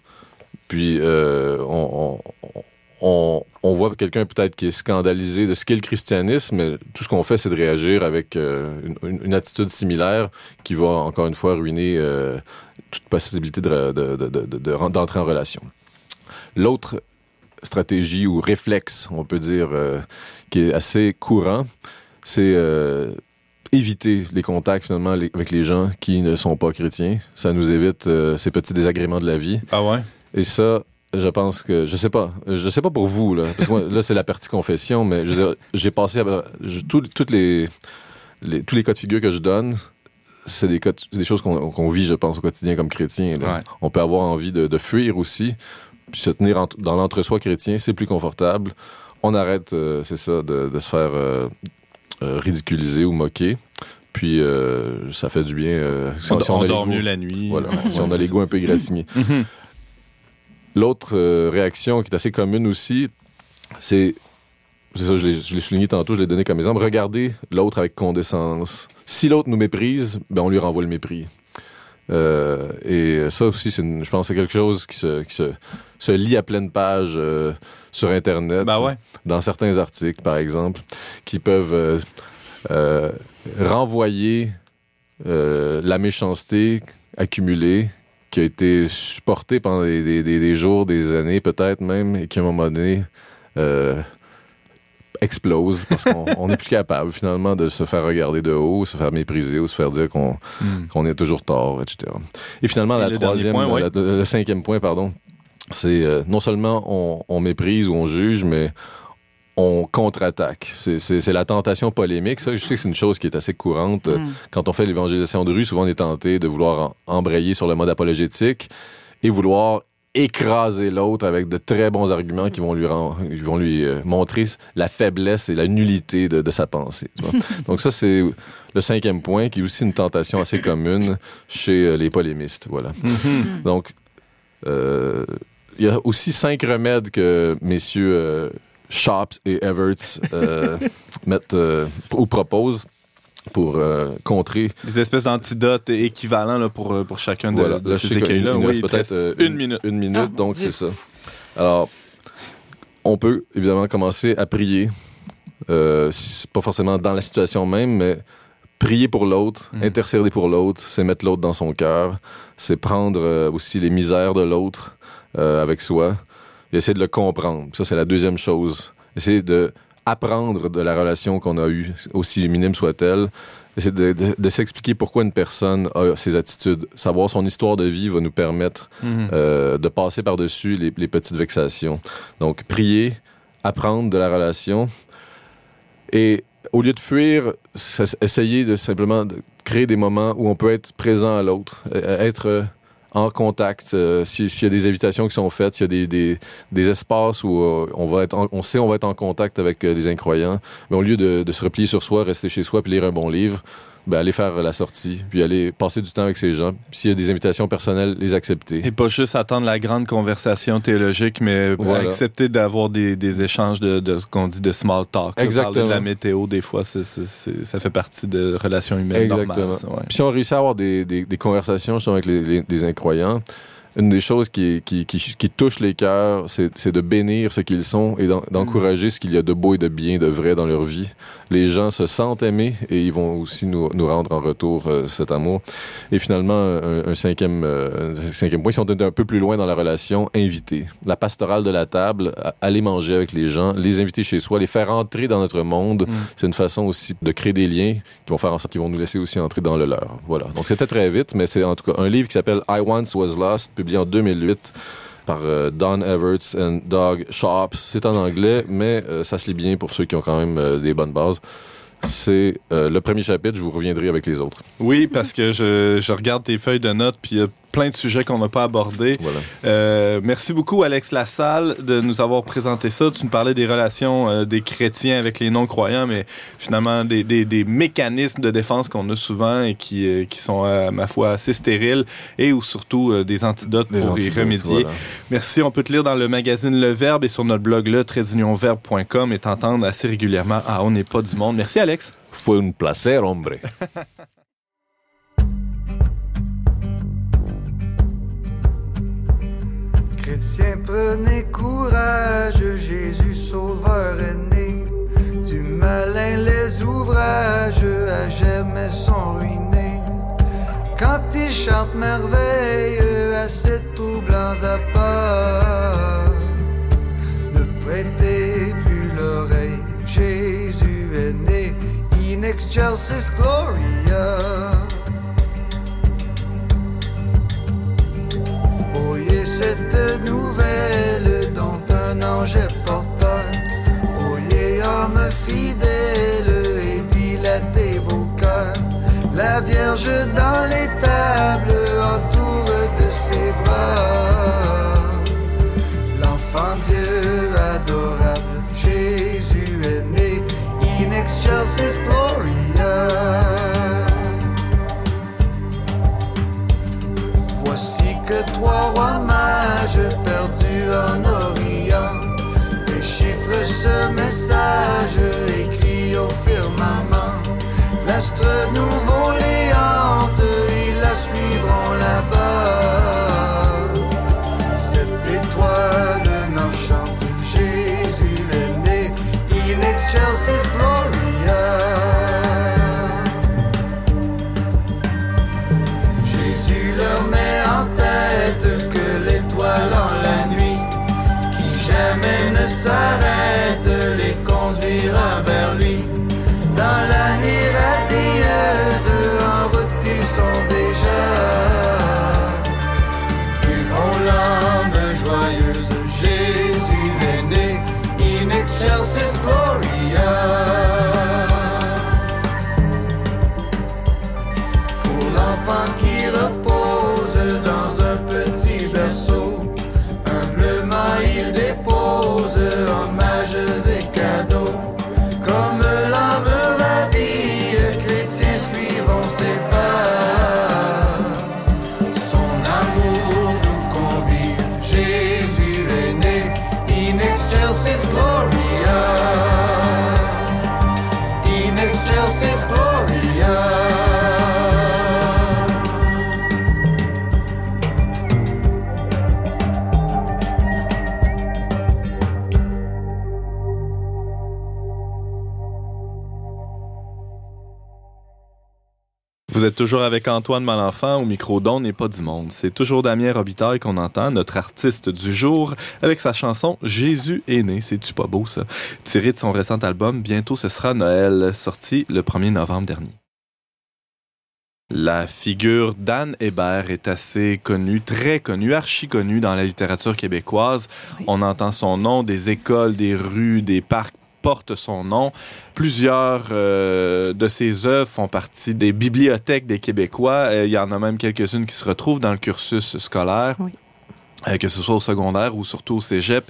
puis on, on, on- on voit quelqu'un peut-être qui est scandalisé de ce qu'est le christianisme, tout ce qu'on fait, c'est de réagir avec euh, une, attitude similaire qui va encore une fois ruiner euh, toute possibilité de- de- de- de- de- de- d'entrer en relation. L'autre stratégie ou réflexe, on peut dire, euh, qui est assez courant, c'est éviter les contacts finalement les- avec les gens qui ne sont pas chrétiens. Ça nous évite ces petits désagréments de la vie. Ah ouais? Et ça, je pense que je sais pas, je sais pas pour vous là, parce que moi, là c'est la partie confession, mais j'ai passé à, je- tout- toutes les, les- tous les cas de figure que je donne. C'est des, des choses qu'on vit, je pense, au quotidien comme chrétien. là. Ouais. On peut avoir envie de, de fuir aussi, puis se tenir en- dans l'entre-soi chrétien, c'est plus confortable. On arrête, euh, c'est ça, de, de se faire euh, euh, ridiculiser ou moquer. Puis euh, ça fait du bien. euh, si On, si on a dort mieux la nuit. Voilà, si on a c'est l'ego un peu égratigné. L'autre euh, réaction qui est assez commune aussi, c'est. C'est ça, je l'ai je l'ai souligné tantôt, je l'ai donné comme exemple. Regarder l'autre avec condescendance. Si l'autre nous méprise, ben on lui renvoie le mépris. Euh, et ça aussi, c'est une- je pense que c'est quelque chose qui se, qui se, se lit à pleine page euh, sur Internet, Ben ouais. dans certains articles, par exemple, qui peuvent euh, renvoyer la méchanceté accumulée qui a été supportée pendant des, des- des- des jours, des années peut-être même, et qui à un moment donné euh, explose parce qu'on [laughs] on n'est plus capable finalement de se faire regarder de haut, se faire mépriser ou se faire dire qu'on qu'on est toujours tort, etc. Et finalement, Et la le troisième, point, ouais. la- le, le cinquième point, pardon, c'est euh, non seulement on, on méprise ou on juge, mais on contre-attaque. C'est- la tentation polémique. Ça, je sais que c'est une chose qui est assez courante. Euh, Mm. Quand on fait l'évangélisation de rue, souvent on est tenté de vouloir embrayer sur le mode apologétique et vouloir écraser l'autre avec de très bons arguments qui vont lui, ren- qui vont lui euh, montrer la faiblesse et la nullité de, de sa pensée. [laughs] Donc ça, c'est le cinquième point, qui est aussi une tentation assez commune chez euh, les polémistes. Voilà. Mhm. Donc, euh, il y a aussi cinq remèdes que messieurs Shops et Everts euh, [laughs] mettent euh, ou proposent pour euh, contrer. Des espèces d'antidotes équivalents là, pour, pour chacun de, Voilà. de Là, ces écueils-là. Oui, peut-être euh, une minute. Une minute, Ah, donc c'est ça. Alors, on peut évidemment commencer à prier. Euh, pas forcément dans la situation même, mais prier pour l'autre, Mm. intercéder pour l'autre, c'est mettre l'autre dans son cœur, c'est prendre euh, aussi les misères de l'autre euh, avec soi essayer de le comprendre. Ça, c'est la deuxième chose. Essayer de apprendre de la relation qu'on a eue, aussi minime soit-elle, essayer de, de- de s'expliquer pourquoi une personne a ses attitudes. Savoir son histoire de vie va nous permettre Mhm. euh, de passer par-dessus les, les petites vexations. Donc, prier, apprendre de la relation et au lieu de fuir, essayer de simplement de créer des moments où on peut être présent à l'autre, euh, être en contact, euh, si- s'il y a des invitations qui sont faites, s'il y a des, des, des espaces où euh, on va être, en- on sait on va être en contact avec euh, les incroyants, mais au lieu de, de se replier sur soi, rester chez soi puis lire un bon livre, ben aller faire la sortie, puis aller passer du temps avec ces gens. S'il y a des invitations personnelles, les accepter. Et pas juste attendre la grande conversation théologique, mais Voilà. accepter d'avoir des, des échanges de, de ce qu'on dit de small talk. Exactement. Parler de la météo, des fois, c'est- c'est- ça fait partie de relations humaines Exactement. normales. ça, ouais. Puis si on réussit à avoir des, des, des conversations justement avec les, les- des incroyants, une des choses qui, qui, qui, qui touche les cœurs, c'est de bénir ce qu'ils sont et d'en- d'encourager ce qu'il y a de beau et de bien, de vrai dans leur vie. Les gens se sentent aimés et ils vont aussi nous, nous rendre en retour euh, cet amour. Et finalement, un, un cinquième, euh, cinquième point, si on est un peu plus loin dans la relation, inviter. La pastorale de la table, aller manger avec les gens, les inviter chez soi, les faire entrer dans notre monde. C'est une façon aussi de créer des liens qui vont faire en sorte qu'ils vont nous laisser aussi entrer dans le leur. Voilà. Donc c'était très vite, mais c'est en tout cas un livre qui s'appelle I Once Was Lost, publié en 2008 par euh, Don Everts and Doug Sharps. C'est en anglais, mais euh, ça se lit bien pour ceux qui ont quand même euh, des bonnes bases. C'est le premier chapitre, je vous reviendrai avec les autres. Oui, parce que je, je regarde tes feuilles de notes, puis il y a plein de sujets qu'on n'a pas abordés. Voilà. Euh, merci beaucoup, Alex Lassalle, de nous avoir présenté ça. Tu nous parlais des relations euh, des chrétiens avec les non-croyants, mais finalement des, des, des mécanismes de défense qu'on a souvent et qui, euh, qui sont, à ma foi, assez stériles et ou surtout des antidotes Des pour antidotes, y remédier. voilà. Merci. On peut te lire dans le magazine Le Verbe et sur notre blog le tradeunionverbe.com et t'entendre assez régulièrement à On n'est pas du monde. Merci, Alex. Fue un placer, hombre. [laughs] Chrétien, prenez courage, Jésus sauveur est né. Du malin, les ouvrages à jamais sont ruinés. Quand il chante merveille à ses troublants apports, ne prêtez plus l'oreille. Jésus est né, in excelsis gloria. La Vierge Vous êtes toujours avec Antoine Malenfant au micro d'On n'est pas du monde. C'est toujours Damien Robitaille qu'on entend, notre artiste du jour, avec sa chanson Jésus est né. C'est-tu pas beau ça? Tiré de son récent album Bientôt ce sera Noël, sorti le 1er novembre dernier. La figure d'Anne Hébert est assez connue, très connue, archi connue dans la littérature québécoise. Oui. On entend son nom, des écoles, des rues, des parcs portent son nom. Plusieurs euh, de ses œuvres font partie des bibliothèques des Québécois. Euh, Il y en a même quelques-unes qui se retrouvent dans le cursus scolaire. Oui. euh, que ce soit au secondaire ou surtout au cégep.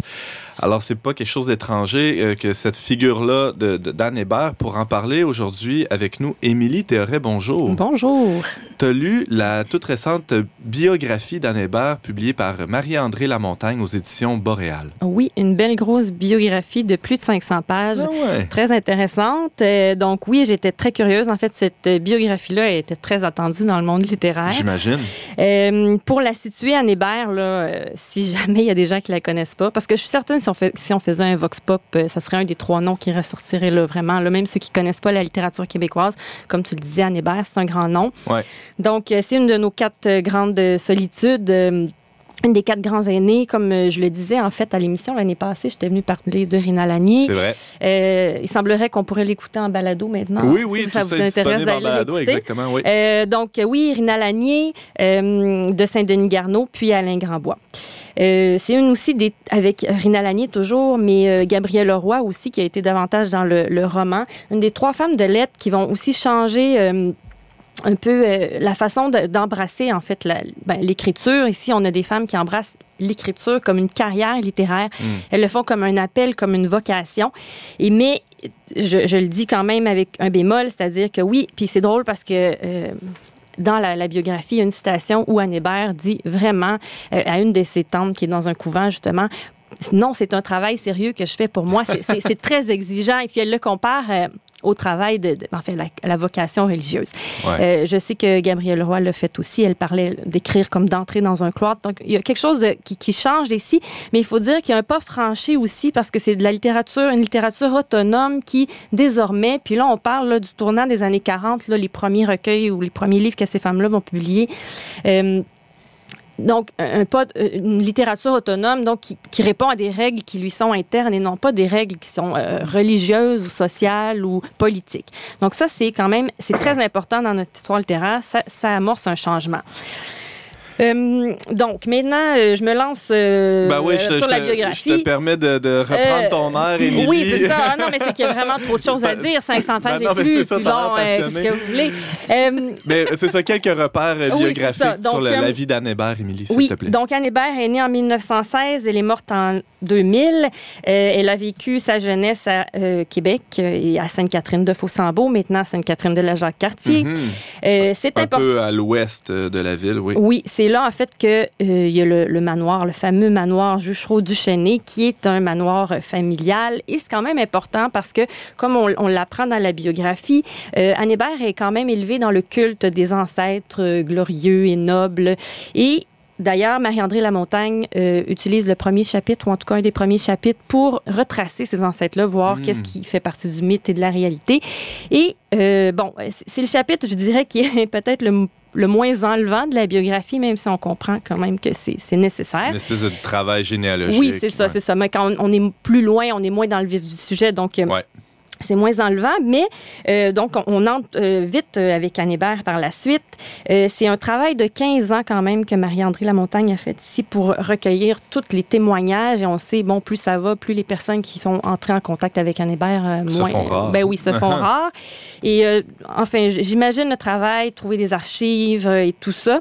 Alors, c'est pas quelque chose d'étranger euh, que cette figure-là de, de- Hébert. Pour en parler aujourd'hui avec nous, Émilie Théoret, bonjour. Bonjour. Tu as lu la toute récente biographie d'Anne Hébert publiée par Marie-André Lamontagne aux éditions Boréal. Oui, une belle grosse biographie de plus de 500 pages. Ah ouais. Très intéressante. Euh, donc oui, j'étais très curieuse. En fait, cette biographie-là était très attendue dans le monde littéraire. J'imagine. Euh, pour la situer, Anne Hébert, là, si jamais il y a des gens qui la connaissent pas, parce que je suis certaine si fait, si on faisait un vox pop, euh, ça serait un des trois noms qui ressortirait là, vraiment. Là, même ceux qui connaissent pas la littérature québécoise, comme tu le disais, Anne Hébert, c'est un grand nom. Ouais. Donc, euh, c'est une de nos quatre euh, grandes solitudes. Une des quatre grands aînés, comme euh, je le disais en fait à l'émission l'année passée, j'étais venue parler de Rina Lanier. C'est vrai. Euh, il semblerait qu'on pourrait l'écouter en balado maintenant. oui, oui, si ça ça vous intéresse d'aller balado, exactement, oui. Euh, donc, oui, Rina Lanier euh, de Saint-Denis-Garneau, puis Alain Grandbois. C'est une aussi des, avec Rina Lanier toujours, mais Gabrielle Leroy aussi, qui a été davantage dans le, le roman. Une des trois femmes de lettres qui vont aussi changer un peu euh, la façon de- d'embrasser, en fait, ben, l'écriture. Ici, on a des femmes qui embrassent l'écriture comme une carrière littéraire. Elles le font comme un appel, comme une vocation. Et mais je, je le dis quand même avec un bémol, c'est-à-dire que oui, puis c'est drôle parce que euh, dans la, la biographie, il y a une citation où Anne Hébert dit vraiment euh, à une de ses tantes qui est dans un couvent, justement, non, c'est un travail sérieux que je fais pour moi. C'est- très exigeant. Et puis elle le compare au travail de, de- en fait, la, la vocation religieuse. Ouais. Euh, je sais que Gabrielle Roy l'a fait aussi. Elle parlait d'écrire comme d'entrer dans un cloître. Donc, il y a quelque chose de, qui, qui change ici. Mais il faut dire qu'il y a un pas franchi aussi parce que c'est de la littérature, une littérature autonome qui, désormais, puis là, on parle là, du tournant des années 40, là, les premiers recueils ou les premiers livres que ces femmes-là vont publier. Euh, donc, euh, une littérature autonome donc qui, répond à des règles qui lui sont internes et non pas des règles qui sont euh, religieuses ou sociales ou politiques. Donc ça, c'est quand même, c'est très important dans notre histoire littéraire. Ça amorce un changement. Euh, donc, maintenant, euh, je me lance euh, Ben oui, je sur je la te- biographie. je te permets de, de reprendre Euh, ton air, Émilie. Oui, c'est ça. Ah non, mais c'est qu'il y a [laughs] vraiment trop de choses à dire. 500 pages Ben non, mais plus. c'est ça, euh, qu'est-ce que vous voulez. [laughs] Euh, Mais c'est ça, quelques repères [laughs] euh, Oui, biographiques. Donc, sur euh, la vie d'Anne Hébert, Émilie, s'il oui, te plaît. donc Anne Hébert est née en 1916. Elle est morte en 2000. Euh, elle a vécu sa jeunesse à euh, Québec euh, et à Sainte-Catherine de Fossambeau, maintenant à Sainte-Catherine de la Jacques-Cartier. Mhm. Euh, c'est Un important. peu à l'ouest euh, de la ville, oui. Oui, c'est là en fait que euh, il y a le, le manoir, le fameux manoir Juchereau du Chêné, qui est un manoir euh, familial. Et c'est quand même important parce que, comme on, on l'apprend dans la biographie, euh, Anne Hébert est quand même élevée dans le culte des ancêtres euh, glorieux et nobles. Et D'ailleurs, Marie-André Lamontagne euh, utilise le premier chapitre, ou en tout cas un des premiers chapitres, pour retracer ces ancêtres-là, voir Mm. qu'est-ce qui fait partie du mythe et de la réalité. Et euh, bon, c'est le chapitre, je dirais, qui [laughs] est peut-être le, le moins enlevant de la biographie, même si on comprend quand même que c'est nécessaire. Une espèce de travail généalogique. Oui, c'est ça, ouais. c'est ça. Mais quand on, on est plus loin, on est moins dans le vif du sujet, donc euh, Ouais. C'est moins enlevant. Mais euh, donc, on, entre euh, vite euh, avec Anne Hébert par la suite. Euh, c'est un travail de 15 ans quand même que Marie-André Lamontagne a fait ici pour recueillir tous les témoignages. Et on sait, bon, plus ça va, plus les personnes qui sont entrées en contact avec Anne Hébert, Se moins. font rares. Ben oui, se [laughs] font rares. Et enfin, j'imagine le travail, trouver des archives et tout ça.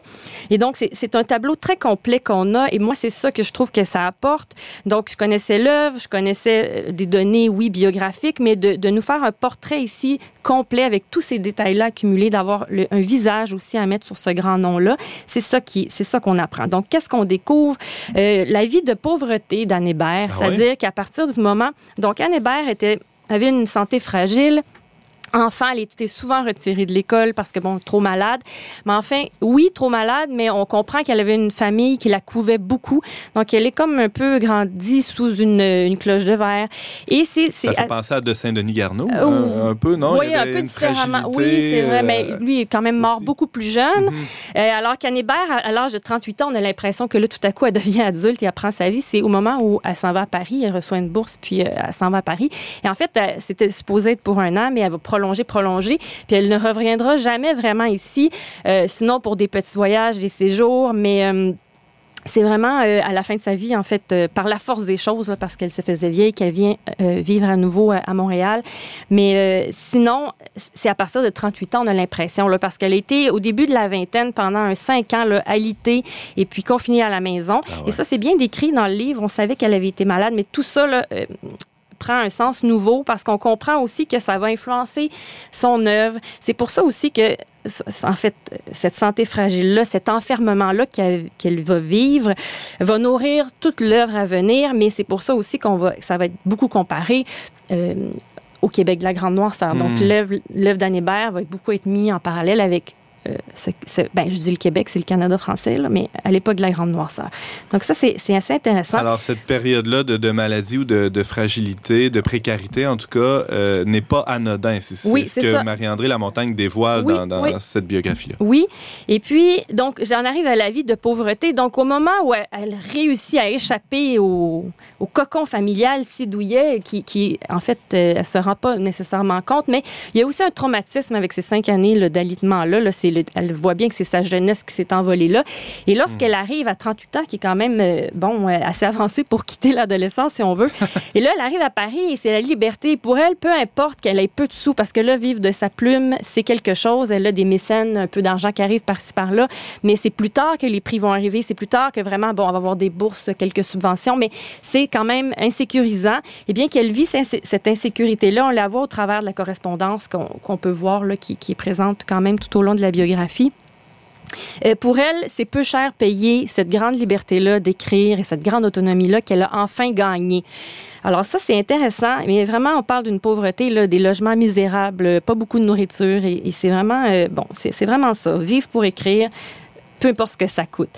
Et donc, c'est- un tableau très complet qu'on a. Et moi, c'est ça que je trouve que ça apporte. Donc, je connaissais l'œuvre, je connaissais des données, oui, biographiques, mais de, de nous faire un portrait ici complet avec tous ces détails-là accumulés, d'avoir un visage aussi à mettre sur ce grand nom-là. C'est ça qui, c'est ça qu'on apprend. Donc, qu'est-ce qu'on découvre? Euh, la vie de pauvreté d'Anne Hébert. Ah C'est-à-dire qu'à partir du moment... Donc, Anne Hébert était, avait une santé fragile. Enfant, elle était souvent retirée de l'école parce que, bon, trop malade. Mais enfin, oui, trop malade, mais on comprend qu'elle avait une famille qui la couvait beaucoup. Donc, elle est comme un peu grandie sous une, une cloche de verre. Et c'est... Ça fait penser à De Saint-Denis Garneau, Euh, un, un peu, non? oui, Il y un peu différemment. Oui, c'est vrai. Mais euh, lui est quand même mort aussi. beaucoup plus jeune. Euh, alors qu'Anne Hébert, à à l'âge de 38 ans, on a l'impression que là, tout à coup, elle devient adulte et elle prend sa vie. C'est au moment où elle s'en va à Paris, elle reçoit une bourse, puis elle s'en va à Paris. Et en fait, c'était supposé être pour un an, mais elle va prolonger, prolonger, puis elle ne reviendra jamais vraiment ici, euh, sinon pour des petits voyages, des séjours, mais... euh, c'est vraiment euh, à la fin de sa vie, en fait, euh, par la force des choses, là, parce qu'elle se faisait vieille, qu'elle vient euh, vivre à nouveau à, Montréal. Mais sinon, c'est à partir de 38 ans, on a l'impression, là, parce qu'elle était au début de la vingtaine, pendant un cinq ans, là, alitée et puis confinée à la maison. Ah ouais. Et ça, c'est bien décrit dans le livre. On savait qu'elle avait été malade, mais tout ça, là, prend un sens nouveau parce qu'on comprend aussi que ça va influencer son œuvre. C'est pour ça aussi que, en fait, cette santé fragile-là, cet enfermement-là qu'elle va vivre, va nourrir toute l'œuvre à venir, mais c'est pour ça aussi qu'on va, que ça va être beaucoup comparé. euh, au Québec de la Grande Noirceur. Donc, Mm. l'œuvre d'Anne Hébert va beaucoup être mis en parallèle avec ce, ce- ben, je dis le Québec, c'est le Canada français, là, mais à l'époque de la Grande Noirceur. Donc, ça, c'est assez intéressant. Alors, cette période-là de, de maladie ou de, de fragilité, de précarité, en tout cas, euh, n'est pas anodin. C'est Oui, ce que. Marie-André Lamontagne dévoile Oui, dans, dans oui. cette biographie-là. Oui. Et puis, donc, j'en arrive à la vie de pauvreté. Donc, au moment où elle, elle réussit à échapper au, au cocon familial si douillet, qui, qui en fait, euh, elle se rend pas nécessairement compte, mais il y a aussi un traumatisme avec ces cinq années là, d'alitement-là. Là, c'est le- elle voit bien que c'est sa jeunesse qui s'est envolée là. Et lorsqu'elle arrive à 38 ans, qui est quand même, euh, bon, euh, assez avancée pour quitter l'adolescence, si on veut, [laughs] et là, elle arrive à Paris et c'est la liberté. Pour elle, peu importe qu'elle ait peu de sous, parce que là, vivre de sa plume, c'est quelque chose. Elle a des mécènes, un peu d'argent qui arrive par-ci, par-là. Mais c'est plus tard que les prix vont arriver. C'est plus tard que vraiment, bon, on va avoir des bourses, quelques subventions. Mais c'est quand même insécurisant. Et bien qu'elle vit cette insécurité-là, on la voit au travers de la correspondance qu'on peut voir, là, qui, qui est présente quand même tout au long de la biographie. Euh, pour elle, c'est peu cher payer cette grande liberté-là d'écrire et cette grande autonomie-là qu'elle a enfin gagnée. Alors ça, c'est intéressant, mais vraiment, on parle d'une pauvreté, là, des logements misérables, pas beaucoup de nourriture, et, c'est vraiment, euh, bon, c'est vraiment ça, vivre pour écrire, peu importe ce que ça coûte.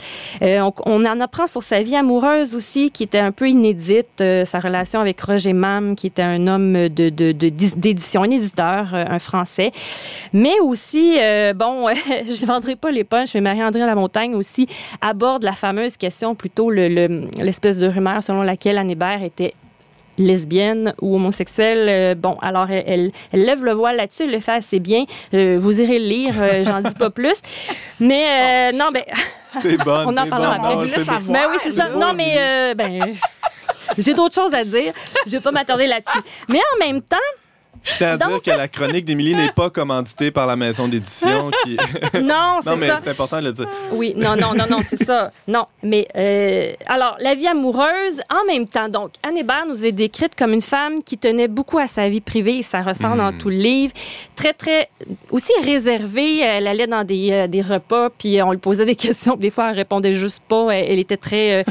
Euh, on, en apprend sur sa vie amoureuse aussi, qui était un peu inédite, euh, sa relation avec Roger Mam, qui était un homme de, d'édition, un éditeur, euh, un Français. Mais aussi, bon, [laughs] je ne vendrai pas les punchs, mais Marie-André Lamontagne aussi aborde la fameuse question, plutôt le- le- l'espèce de rumeur selon laquelle Anne Hébert était lesbienne ou homosexuelle. Euh, bon, alors elle, elle, elle lève le voile là-dessus, elle le fait assez bien. Euh, vous irez le lire, euh, j'en dis pas plus. Mais euh, non, ben, T'es bonne, [laughs] On en parlera bonne. après. Non, bien. savoir. ben oui, c'est ça. Non, mais euh, ben, [laughs] j'ai d'autres choses à dire. Je vais pas m'attarder là-dessus. Mais en même temps, Je tiens à dire que la chronique d'Émilie n'est pas commanditée par la maison d'édition qui... [laughs] non, c'est non, mais ça. c'est important de le dire. Oui, non, non, non, non, c'est ça. Non, mais euh, alors, la vie amoureuse, en même temps. Donc, Anne Hébert nous est décrite comme une femme qui tenait beaucoup à sa vie privée, et ça ressort dans tout le livre. Très, très, aussi réservée. Elle allait dans des, euh, des repas, puis on lui posait des [laughs] questions, puis des fois, elle répondait juste pas. Elle, elle était très. euh,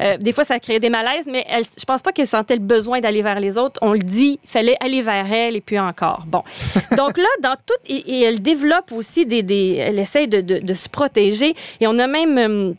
euh, [laughs] des fois, ça créait des malaises, mais elle, je pense pas qu'elle sentait le besoin d'aller vers les autres. On le dit, il fallait aller vers elle, et puis encore. Bon. Donc là, dans tout. Et, elle développe aussi des. des elle essaye de, de- se protéger. Et on a même. euh,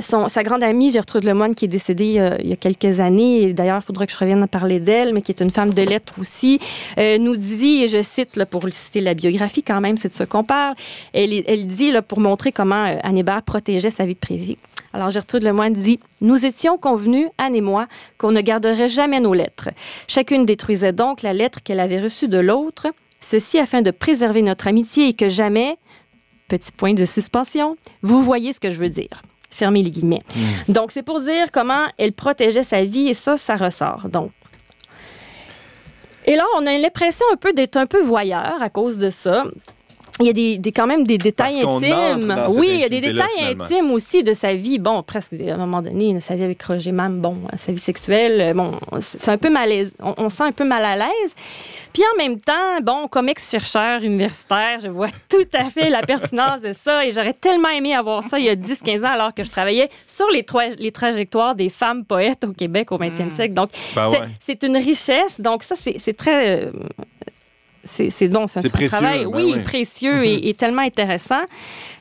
son, sa grande amie Gertrude Lemoine, qui est décédée euh, il y a quelques années, d'ailleurs, il faudra que je revienne à parler d'elle, mais qui est une femme de lettres aussi, euh, nous dit, et je cite, pour citer la biographie quand même, c'est de ce qu'on parle, elle, elle dit, là, pour montrer comment euh, Anne Hébert protégeait sa vie privée. Alors Gertrude Lemoine dit Nous étions convenus, Anne et moi, qu'on ne garderait jamais nos lettres. Chacune détruisait donc la lettre qu'elle avait reçue de l'autre, ceci afin de préserver notre amitié et que jamais, petit point de suspension, vous voyez ce que je veux dire. Fermez les guillemets. Donc, c'est pour dire comment elle protégeait sa vie et ça, ça ressort. Donc, et là, on a l'impression un peu d'être un peu voyeur à cause de ça. Il y a des, des- quand même des détails Parce intimes. Oui, il y a des détails finalement. intimes aussi de sa vie. Bon, presque à un moment donné, sa vie avec Roger Mam, bon, sa vie sexuelle, euh, bon, c'est un peu malaise. On, on sent un peu mal à l'aise. Puis en même temps, bon, comme ex-chercheur universitaire, je vois [laughs] tout à fait la pertinence de ça et j'aurais tellement aimé avoir ça il y a 10-15 ans alors que je travaillais sur les, tra- les trajectoires des femmes poètes au Québec au 20e siècle. Donc, Ben c'est- ouais. une richesse. Donc, ça, c'est c'est très. euh, c'est donc c'est un précieux, travail, ben oui, oui. précieux et, et tellement intéressant.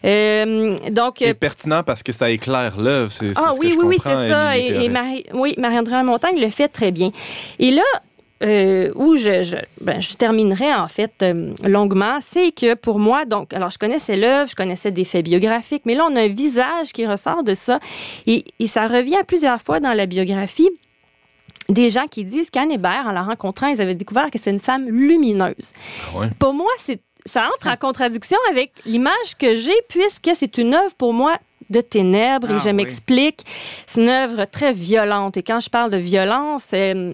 Euh, donc, Et pertinent parce que ça éclaire l'œuvre. C'est ah ce oui, que je oui, oui, c'est ça. Et. Marie, oui, Marie-André Montagne le fait très bien. Et là, euh, où je, je, ben, je terminerai en fait euh, longuement, c'est que pour moi, donc, alors je connaissais l'œuvre, je connaissais des faits biographiques, mais là, on a un visage qui ressort de ça. Et, et ça revient plusieurs fois dans la biographie. Des gens qui disent qu'Anne Hébert, en la rencontrant, ils avaient découvert que c'est une femme lumineuse. Ah ouais? Pour moi, c'est ça entre en contradiction avec l'image que j'ai, puisque c'est une œuvre pour moi de ténèbres. et Ah je oui. m'explique. C'est une œuvre très violente. Et quand je parle de violence, euh,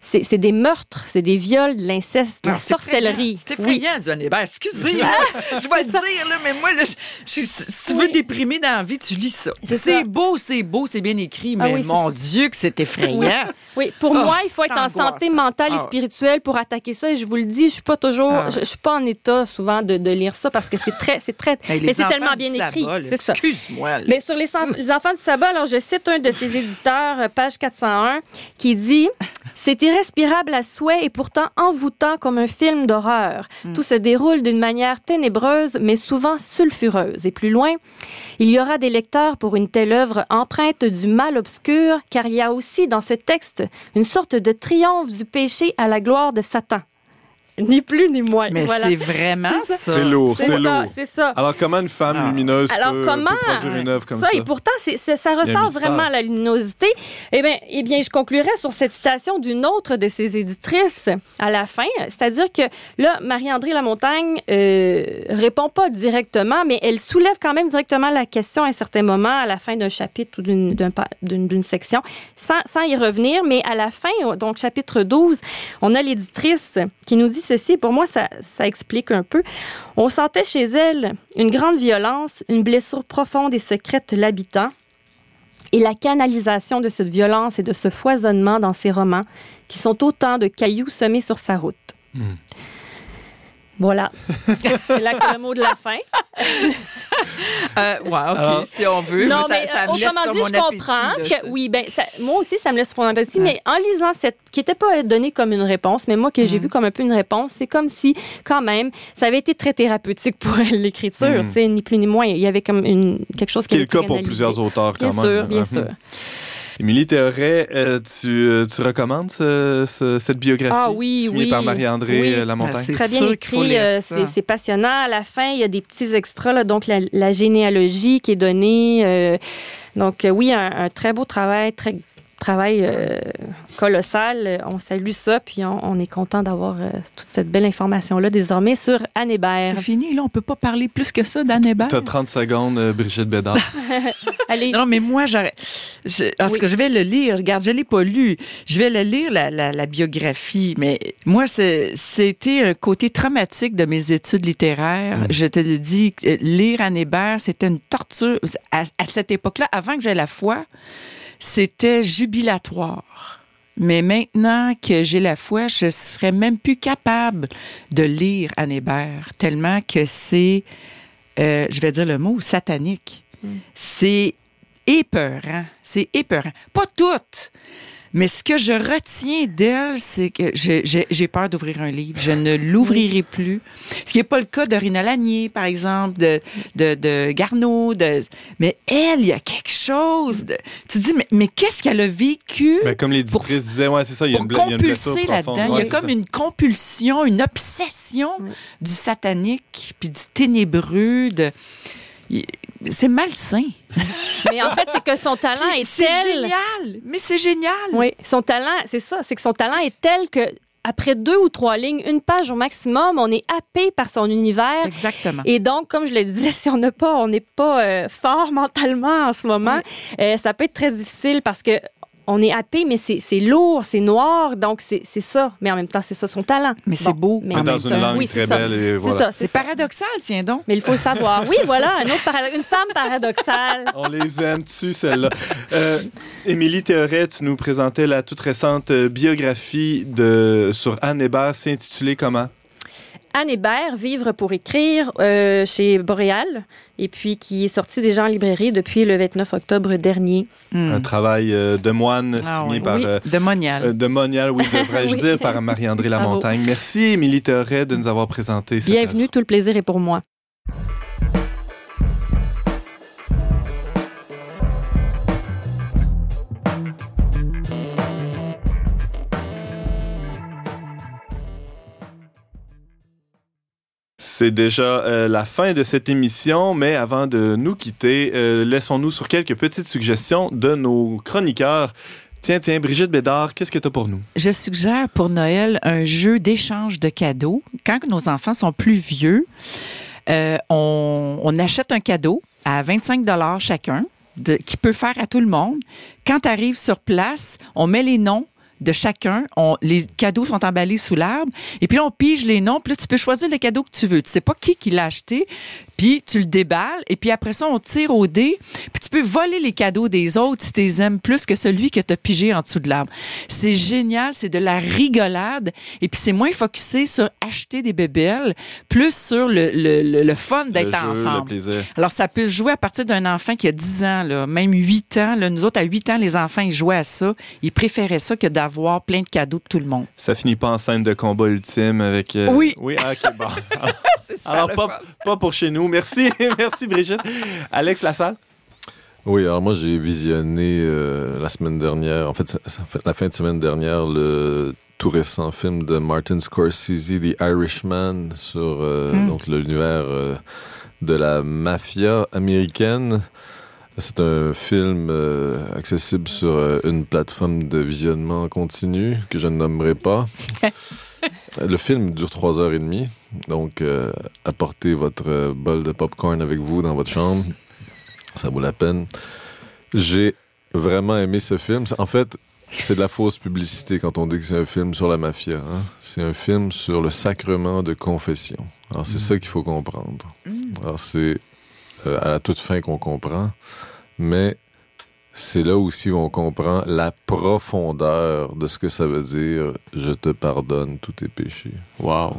c'est des meurtres, c'est des viols, de l'inceste, de la Ah, c'est sorcellerie. effrayant. C'est Oui. effrayant, Johnny Hébert. Excusez, là. je vais [laughs] le dire, là, mais moi, là, je- je- si tu veux Oui. déprimer dans la vie, tu lis ça. C'est beau, c'est beau, c'est bien écrit, Ah mais oui, c'est mon. Dieu que c'est effrayant. Oui, pour Ah, moi, il faut être en santé mentale et Ah. spirituelle pour attaquer ça. Et je vous le dis, je suis pas toujours, Ah. je, je suis pas en état souvent de, de lire ça parce que c'est très, c'est très, les mais c'est tellement bien écrit. C'est ça. Excuse-moi. Mais sur les, les enfants du sabbat, alors je cite un de ses éditeurs, euh, page 401, qui dit C'est irrespirable à souhait et pourtant envoûtant comme un film d'horreur. Tout se déroule d'une manière ténébreuse, mais souvent sulfureuse. Et plus loin, il y aura des lecteurs pour une telle œuvre empreinte du mal obscur, car il y a aussi dans ce texte une sorte de triomphe du péché à la gloire de Satan. Ni plus ni moins. Mais Voilà. c'est vraiment ça. C'est lourd, C'est lourd. c'est ça. Alors, comment une femme Ah. lumineuse Alors peut, comment peut produire une œuvre comme ça? et pourtant ça ressort vraiment à la luminosité. Eh bien, eh bien, je conclurai sur cette citation d'une autre de ses éditrices à la fin, c'est-à-dire que là, Marie-André Lamontagne euh, répond pas directement, mais elle soulève quand même directement la question à un certain moment, à la fin d'un chapitre ou d'une, section, sans, sans y revenir. Mais à la fin, donc chapitre 12, on a l'éditrice qui nous dit ceci. Pour moi, ça, explique un peu. On sentait chez elle une grande violence, une blessure profonde et secrète l'habitant. Et la canalisation de cette violence et de ce foisonnement dans ses romans, qui sont autant de cailloux semés sur sa route. Hmm. Voilà. [laughs] C'est là que le mot de la fin. [laughs] Euh, ouais, OK, Alors- si on veut. non, Moi, ça, mais ça euh, me laisse autrement sur dit, mon je comprends que oui, ben ça- moi aussi, ça me laisse sur mon appétit, mais en lisant cette, qui n'était pas donné comme une réponse, mais moi que j'ai Mm. vu comme un peu une réponse, c'est comme si, quand même, ça avait été très thérapeutique pour elle, l'écriture, Mm. tu sais, ni plus ni moins. Il y avait comme une, quelque chose Ce qui est qui le cas pour plusieurs auteurs, quand Bien même. sûr, bien Mhm. sûr. Émilie Théoret, euh, tu, euh, tu recommandes ce- ce- cette biographie Ah oui, signée oui. par Marie-André Oui. euh, Lamontagne? Ah, c'est Très bien écrit, euh, c'est c'est passionnant. À la fin, il y a des petits extras, là, donc la, la généalogie qui est donnée. euh, donc euh, oui, un, un très beau travail, très travail euh, colossal. On salue ça, puis on, on est content d'avoir euh, toute cette belle information-là désormais sur Anne Hébert. C'est fini, là, on peut pas parler plus que ça d'Anne Hébert. T'as 30 secondes, euh, Brigitte Bédard. [laughs] Allez, Non, mais moi, j'aurais. Parce Oui. que je vais le lire. Regarde, je ne l'ai pas lu. Je vais le lire, la, la, la biographie. Mais moi, c'était un côté traumatique de mes études littéraires. Mm. Je te le dis, lire Anne Hébert, c'était une torture. À, à cette époque-là, avant que j'aie la foi, c'était jubilatoire. Mais maintenant que j'ai la foi, je serais même plus capable de lire Anne Hébert, tellement que c'est, euh, je vais dire le mot, satanique. C'est épeurant. C'est épeurant. Pas toutes. Mais ce que je retiens d'elle, c'est que j'ai peur d'ouvrir un livre. Je ne l'ouvrirai plus. Ce qui n'est pas le cas de Rina Lanier, par exemple, de, de, de Garneau. De... Mais elle, il y a quelque chose. De... Tu te dis, mais, mais qu'est-ce qu'elle a vécu? Mais comme l'éditrice disait, ouais, c'est ça, il y a une, bla- il y a une blessure compulser profonde. là-dedans. Ouais, il y a comme ça. une compulsion, une obsession Oui. du satanique, puis du ténébreux. De... C'est malsain. mais en fait, c'est que son talent est C'est tel. génial, mais c'est génial. Oui, son talent, c'est ça, c'est que son talent est tel que après deux ou trois lignes, une page au maximum, on est happé par son univers. Exactement. Et donc, comme je le disais, si on n'a pas, on n'est pas euh, fort mentalement en ce moment, euh, ça peut être très difficile parce que on est happé, mais c'est lourd, c'est noir, donc c'est ça. Mais en même temps, c'est ça son talent. Mais c'est beau. mais dans même une temps, langue oui, très c'est ça. belle. C'est voilà. paradoxal, tiens donc. Mais il faut le savoir. Oui, [laughs] voilà, un autre para- une femme paradoxale. On les aime-tu, celle-là? Euh, Émilie Théoret, tu nous présentais la toute récente biographie de, sur Anne Hébert, c'est intitulé comment? Anne Hébert, Vivre pour écrire, euh, chez Boréal, et puis qui est sorti déjà en librairie depuis le 29 octobre dernier. Hmm. Un travail euh, de moine Ah signé oui. par... Oui. euh, De Monial. euh, de Monial, oui, devrais-je [laughs] Oui. dire, par Marie-André Bravo. Lamontagne. Merci, Émilie Théoret, de nous avoir présenté cette Bienvenue, tout le plaisir est pour moi. C'est déjà euh, la fin de cette émission, mais avant de nous quitter, euh, laissons-nous sur quelques petites suggestions de nos chroniqueurs. Tiens, tiens, Brigitte Bédard, qu'est-ce que tu as pour nous? Je suggère pour Noël un jeu d'échange de cadeaux. Quand nos enfants sont plus vieux, euh, on, achète un cadeau à 25 chacun, qui peut faire à tout le monde. Quand tu arrives sur place, on met les noms de chacun. Les cadeaux sont emballés sous l'arbre. Et puis là, on pige les noms. Puis là, tu peux choisir le cadeau que tu veux. Tu sais pas qui qui l'a acheté. Puis tu le déballes. Et puis après ça, on tire au dé. Puis tu peux voler les cadeaux des autres si tu les aimes plus que celui que tu as pigé en dessous de l'arbre. C'est génial. C'est de la rigolade. Et puis c'est moins focusé sur acheter des bébelles, plus sur le, le, le, le fun d'être Le le ensemble. plaisir. Alors, ça peut jouer à partir d'un enfant qui a 10 ans, là, même 8 ans. Là. Nous autres, à 8 ans, les enfants, ils jouaient à ça. Ils préféraient ça que d'avoir plein de cadeaux de tout le monde. Ça finit pas en scène de combat ultime avec. euh, Oui. Oui, ah, ok, bon. [laughs] Alors, le pas, pas pour chez nous. Merci, [laughs] merci Brigitte. Alex Lassalle. Oui, alors moi j'ai visionné euh, la semaine dernière, en fait, la fin de semaine dernière, le tout récent film de Martin Scorsese, The Irishman, sur euh, Mm. donc l'univers euh, de la mafia américaine. C'est un film euh, accessible sur euh, une plateforme de visionnement continu que je ne nommerai pas. [laughs] Le film dure trois heures et demie, donc euh, apportez votre euh, bol de popcorn avec vous dans votre chambre. Ça vaut la peine. J'ai vraiment aimé ce film. En fait, c'est de la fausse publicité quand on dit que c'est un film sur la mafia. hein. C'est un film sur le sacrement de confession. Alors, c'est ça qu'il faut comprendre. Alors, c'est euh, à la toute fin qu'on comprend, mais c'est là aussi où on comprend la profondeur de ce que ça veut dire « je te pardonne tous tes péchés Wow.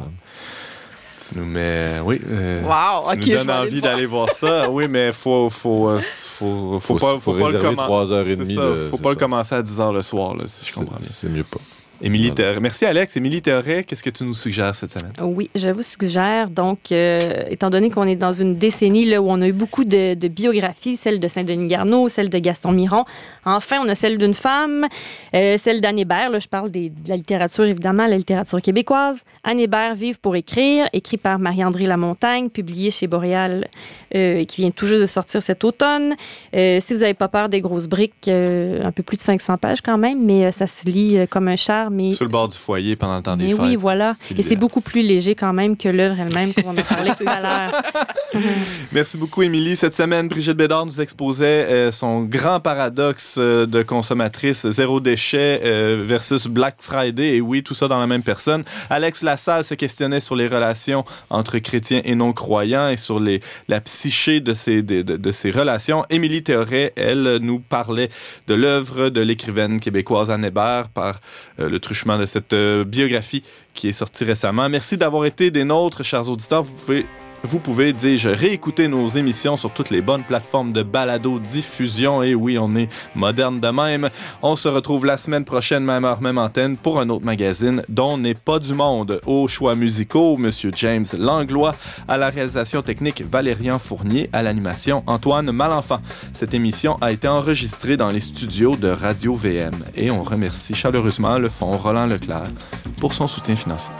Tu nous mets. Oui. euh, Wow, tu OK, nous je donnes envie voir. d'aller voir ça. [laughs] Oui, mais faut, faut, euh, faut, faut, Faut- pas, faut pas le trois heures et demie ça, de- faut pas le commencer à 10 h le soir, là, si je comprends bien. C'est mieux pas. Émilie Voilà. Théoret. Merci, Alex. Émilie Théoret, qu'est-ce que tu nous suggères cette semaine? Oui, je vous suggère, donc, euh, étant donné qu'on est dans une décennie là, où on a eu beaucoup de, de biographies, celle de Saint-Denis Garneau, celle de Gaston Miron. Enfin, on a celle d'une femme, euh, celle d'Anne Hébert. Là, je parle des- de la littérature, évidemment, la littérature québécoise. Anne Hébert, Vive pour écrire, écrit par Marie-André Lamontagne, publié chez Boréal, euh, qui vient tout juste de sortir cet automne. Euh, si vous n'avez pas peur des grosses briques, euh, un peu plus de 500 pages quand même, mais euh, ça se lit euh, comme un charme. Et Sur le bord du foyer pendant le temps des mais fêtes. oui, voilà. Et c'est beaucoup plus léger quand même que l'œuvre elle-même, comme on a parlé [laughs] tout à l'heure. [laughs] Merci beaucoup, Émilie. Cette semaine, Brigitte Bédard nous exposait euh, son grand paradoxe euh, de consommatrice zéro déchet euh, versus Black Friday. Et oui, tout ça dans la même personne. Alex Lassalle se questionnait sur les relations entre chrétiens et non-croyants et sur les, la psyché de ces, de, de- de ces relations. Émilie Théoret, elle, nous parlait de l'œuvre de l'écrivaine québécoise Anne Hébert par le truchement de cette euh, biographie qui est sortie récemment. Merci d'avoir été des nôtres, chers auditeurs. Vous pouvez vous pouvez, dis-je, réécouter nos émissions sur toutes les bonnes plateformes de balado-diffusion. Et oui, on est moderne de même. On se retrouve la semaine prochaine, même heure, même antenne, pour un autre magazine dont n'est pas du monde. Aux choix musicaux, Monsieur James Langlois, à la réalisation technique, Valérian Fournier, à l'animation, Antoine Malenfant. Cette émission a été enregistrée dans les studios de Radio VM. Et on remercie chaleureusement le fonds Roland Leclerc pour son soutien financier.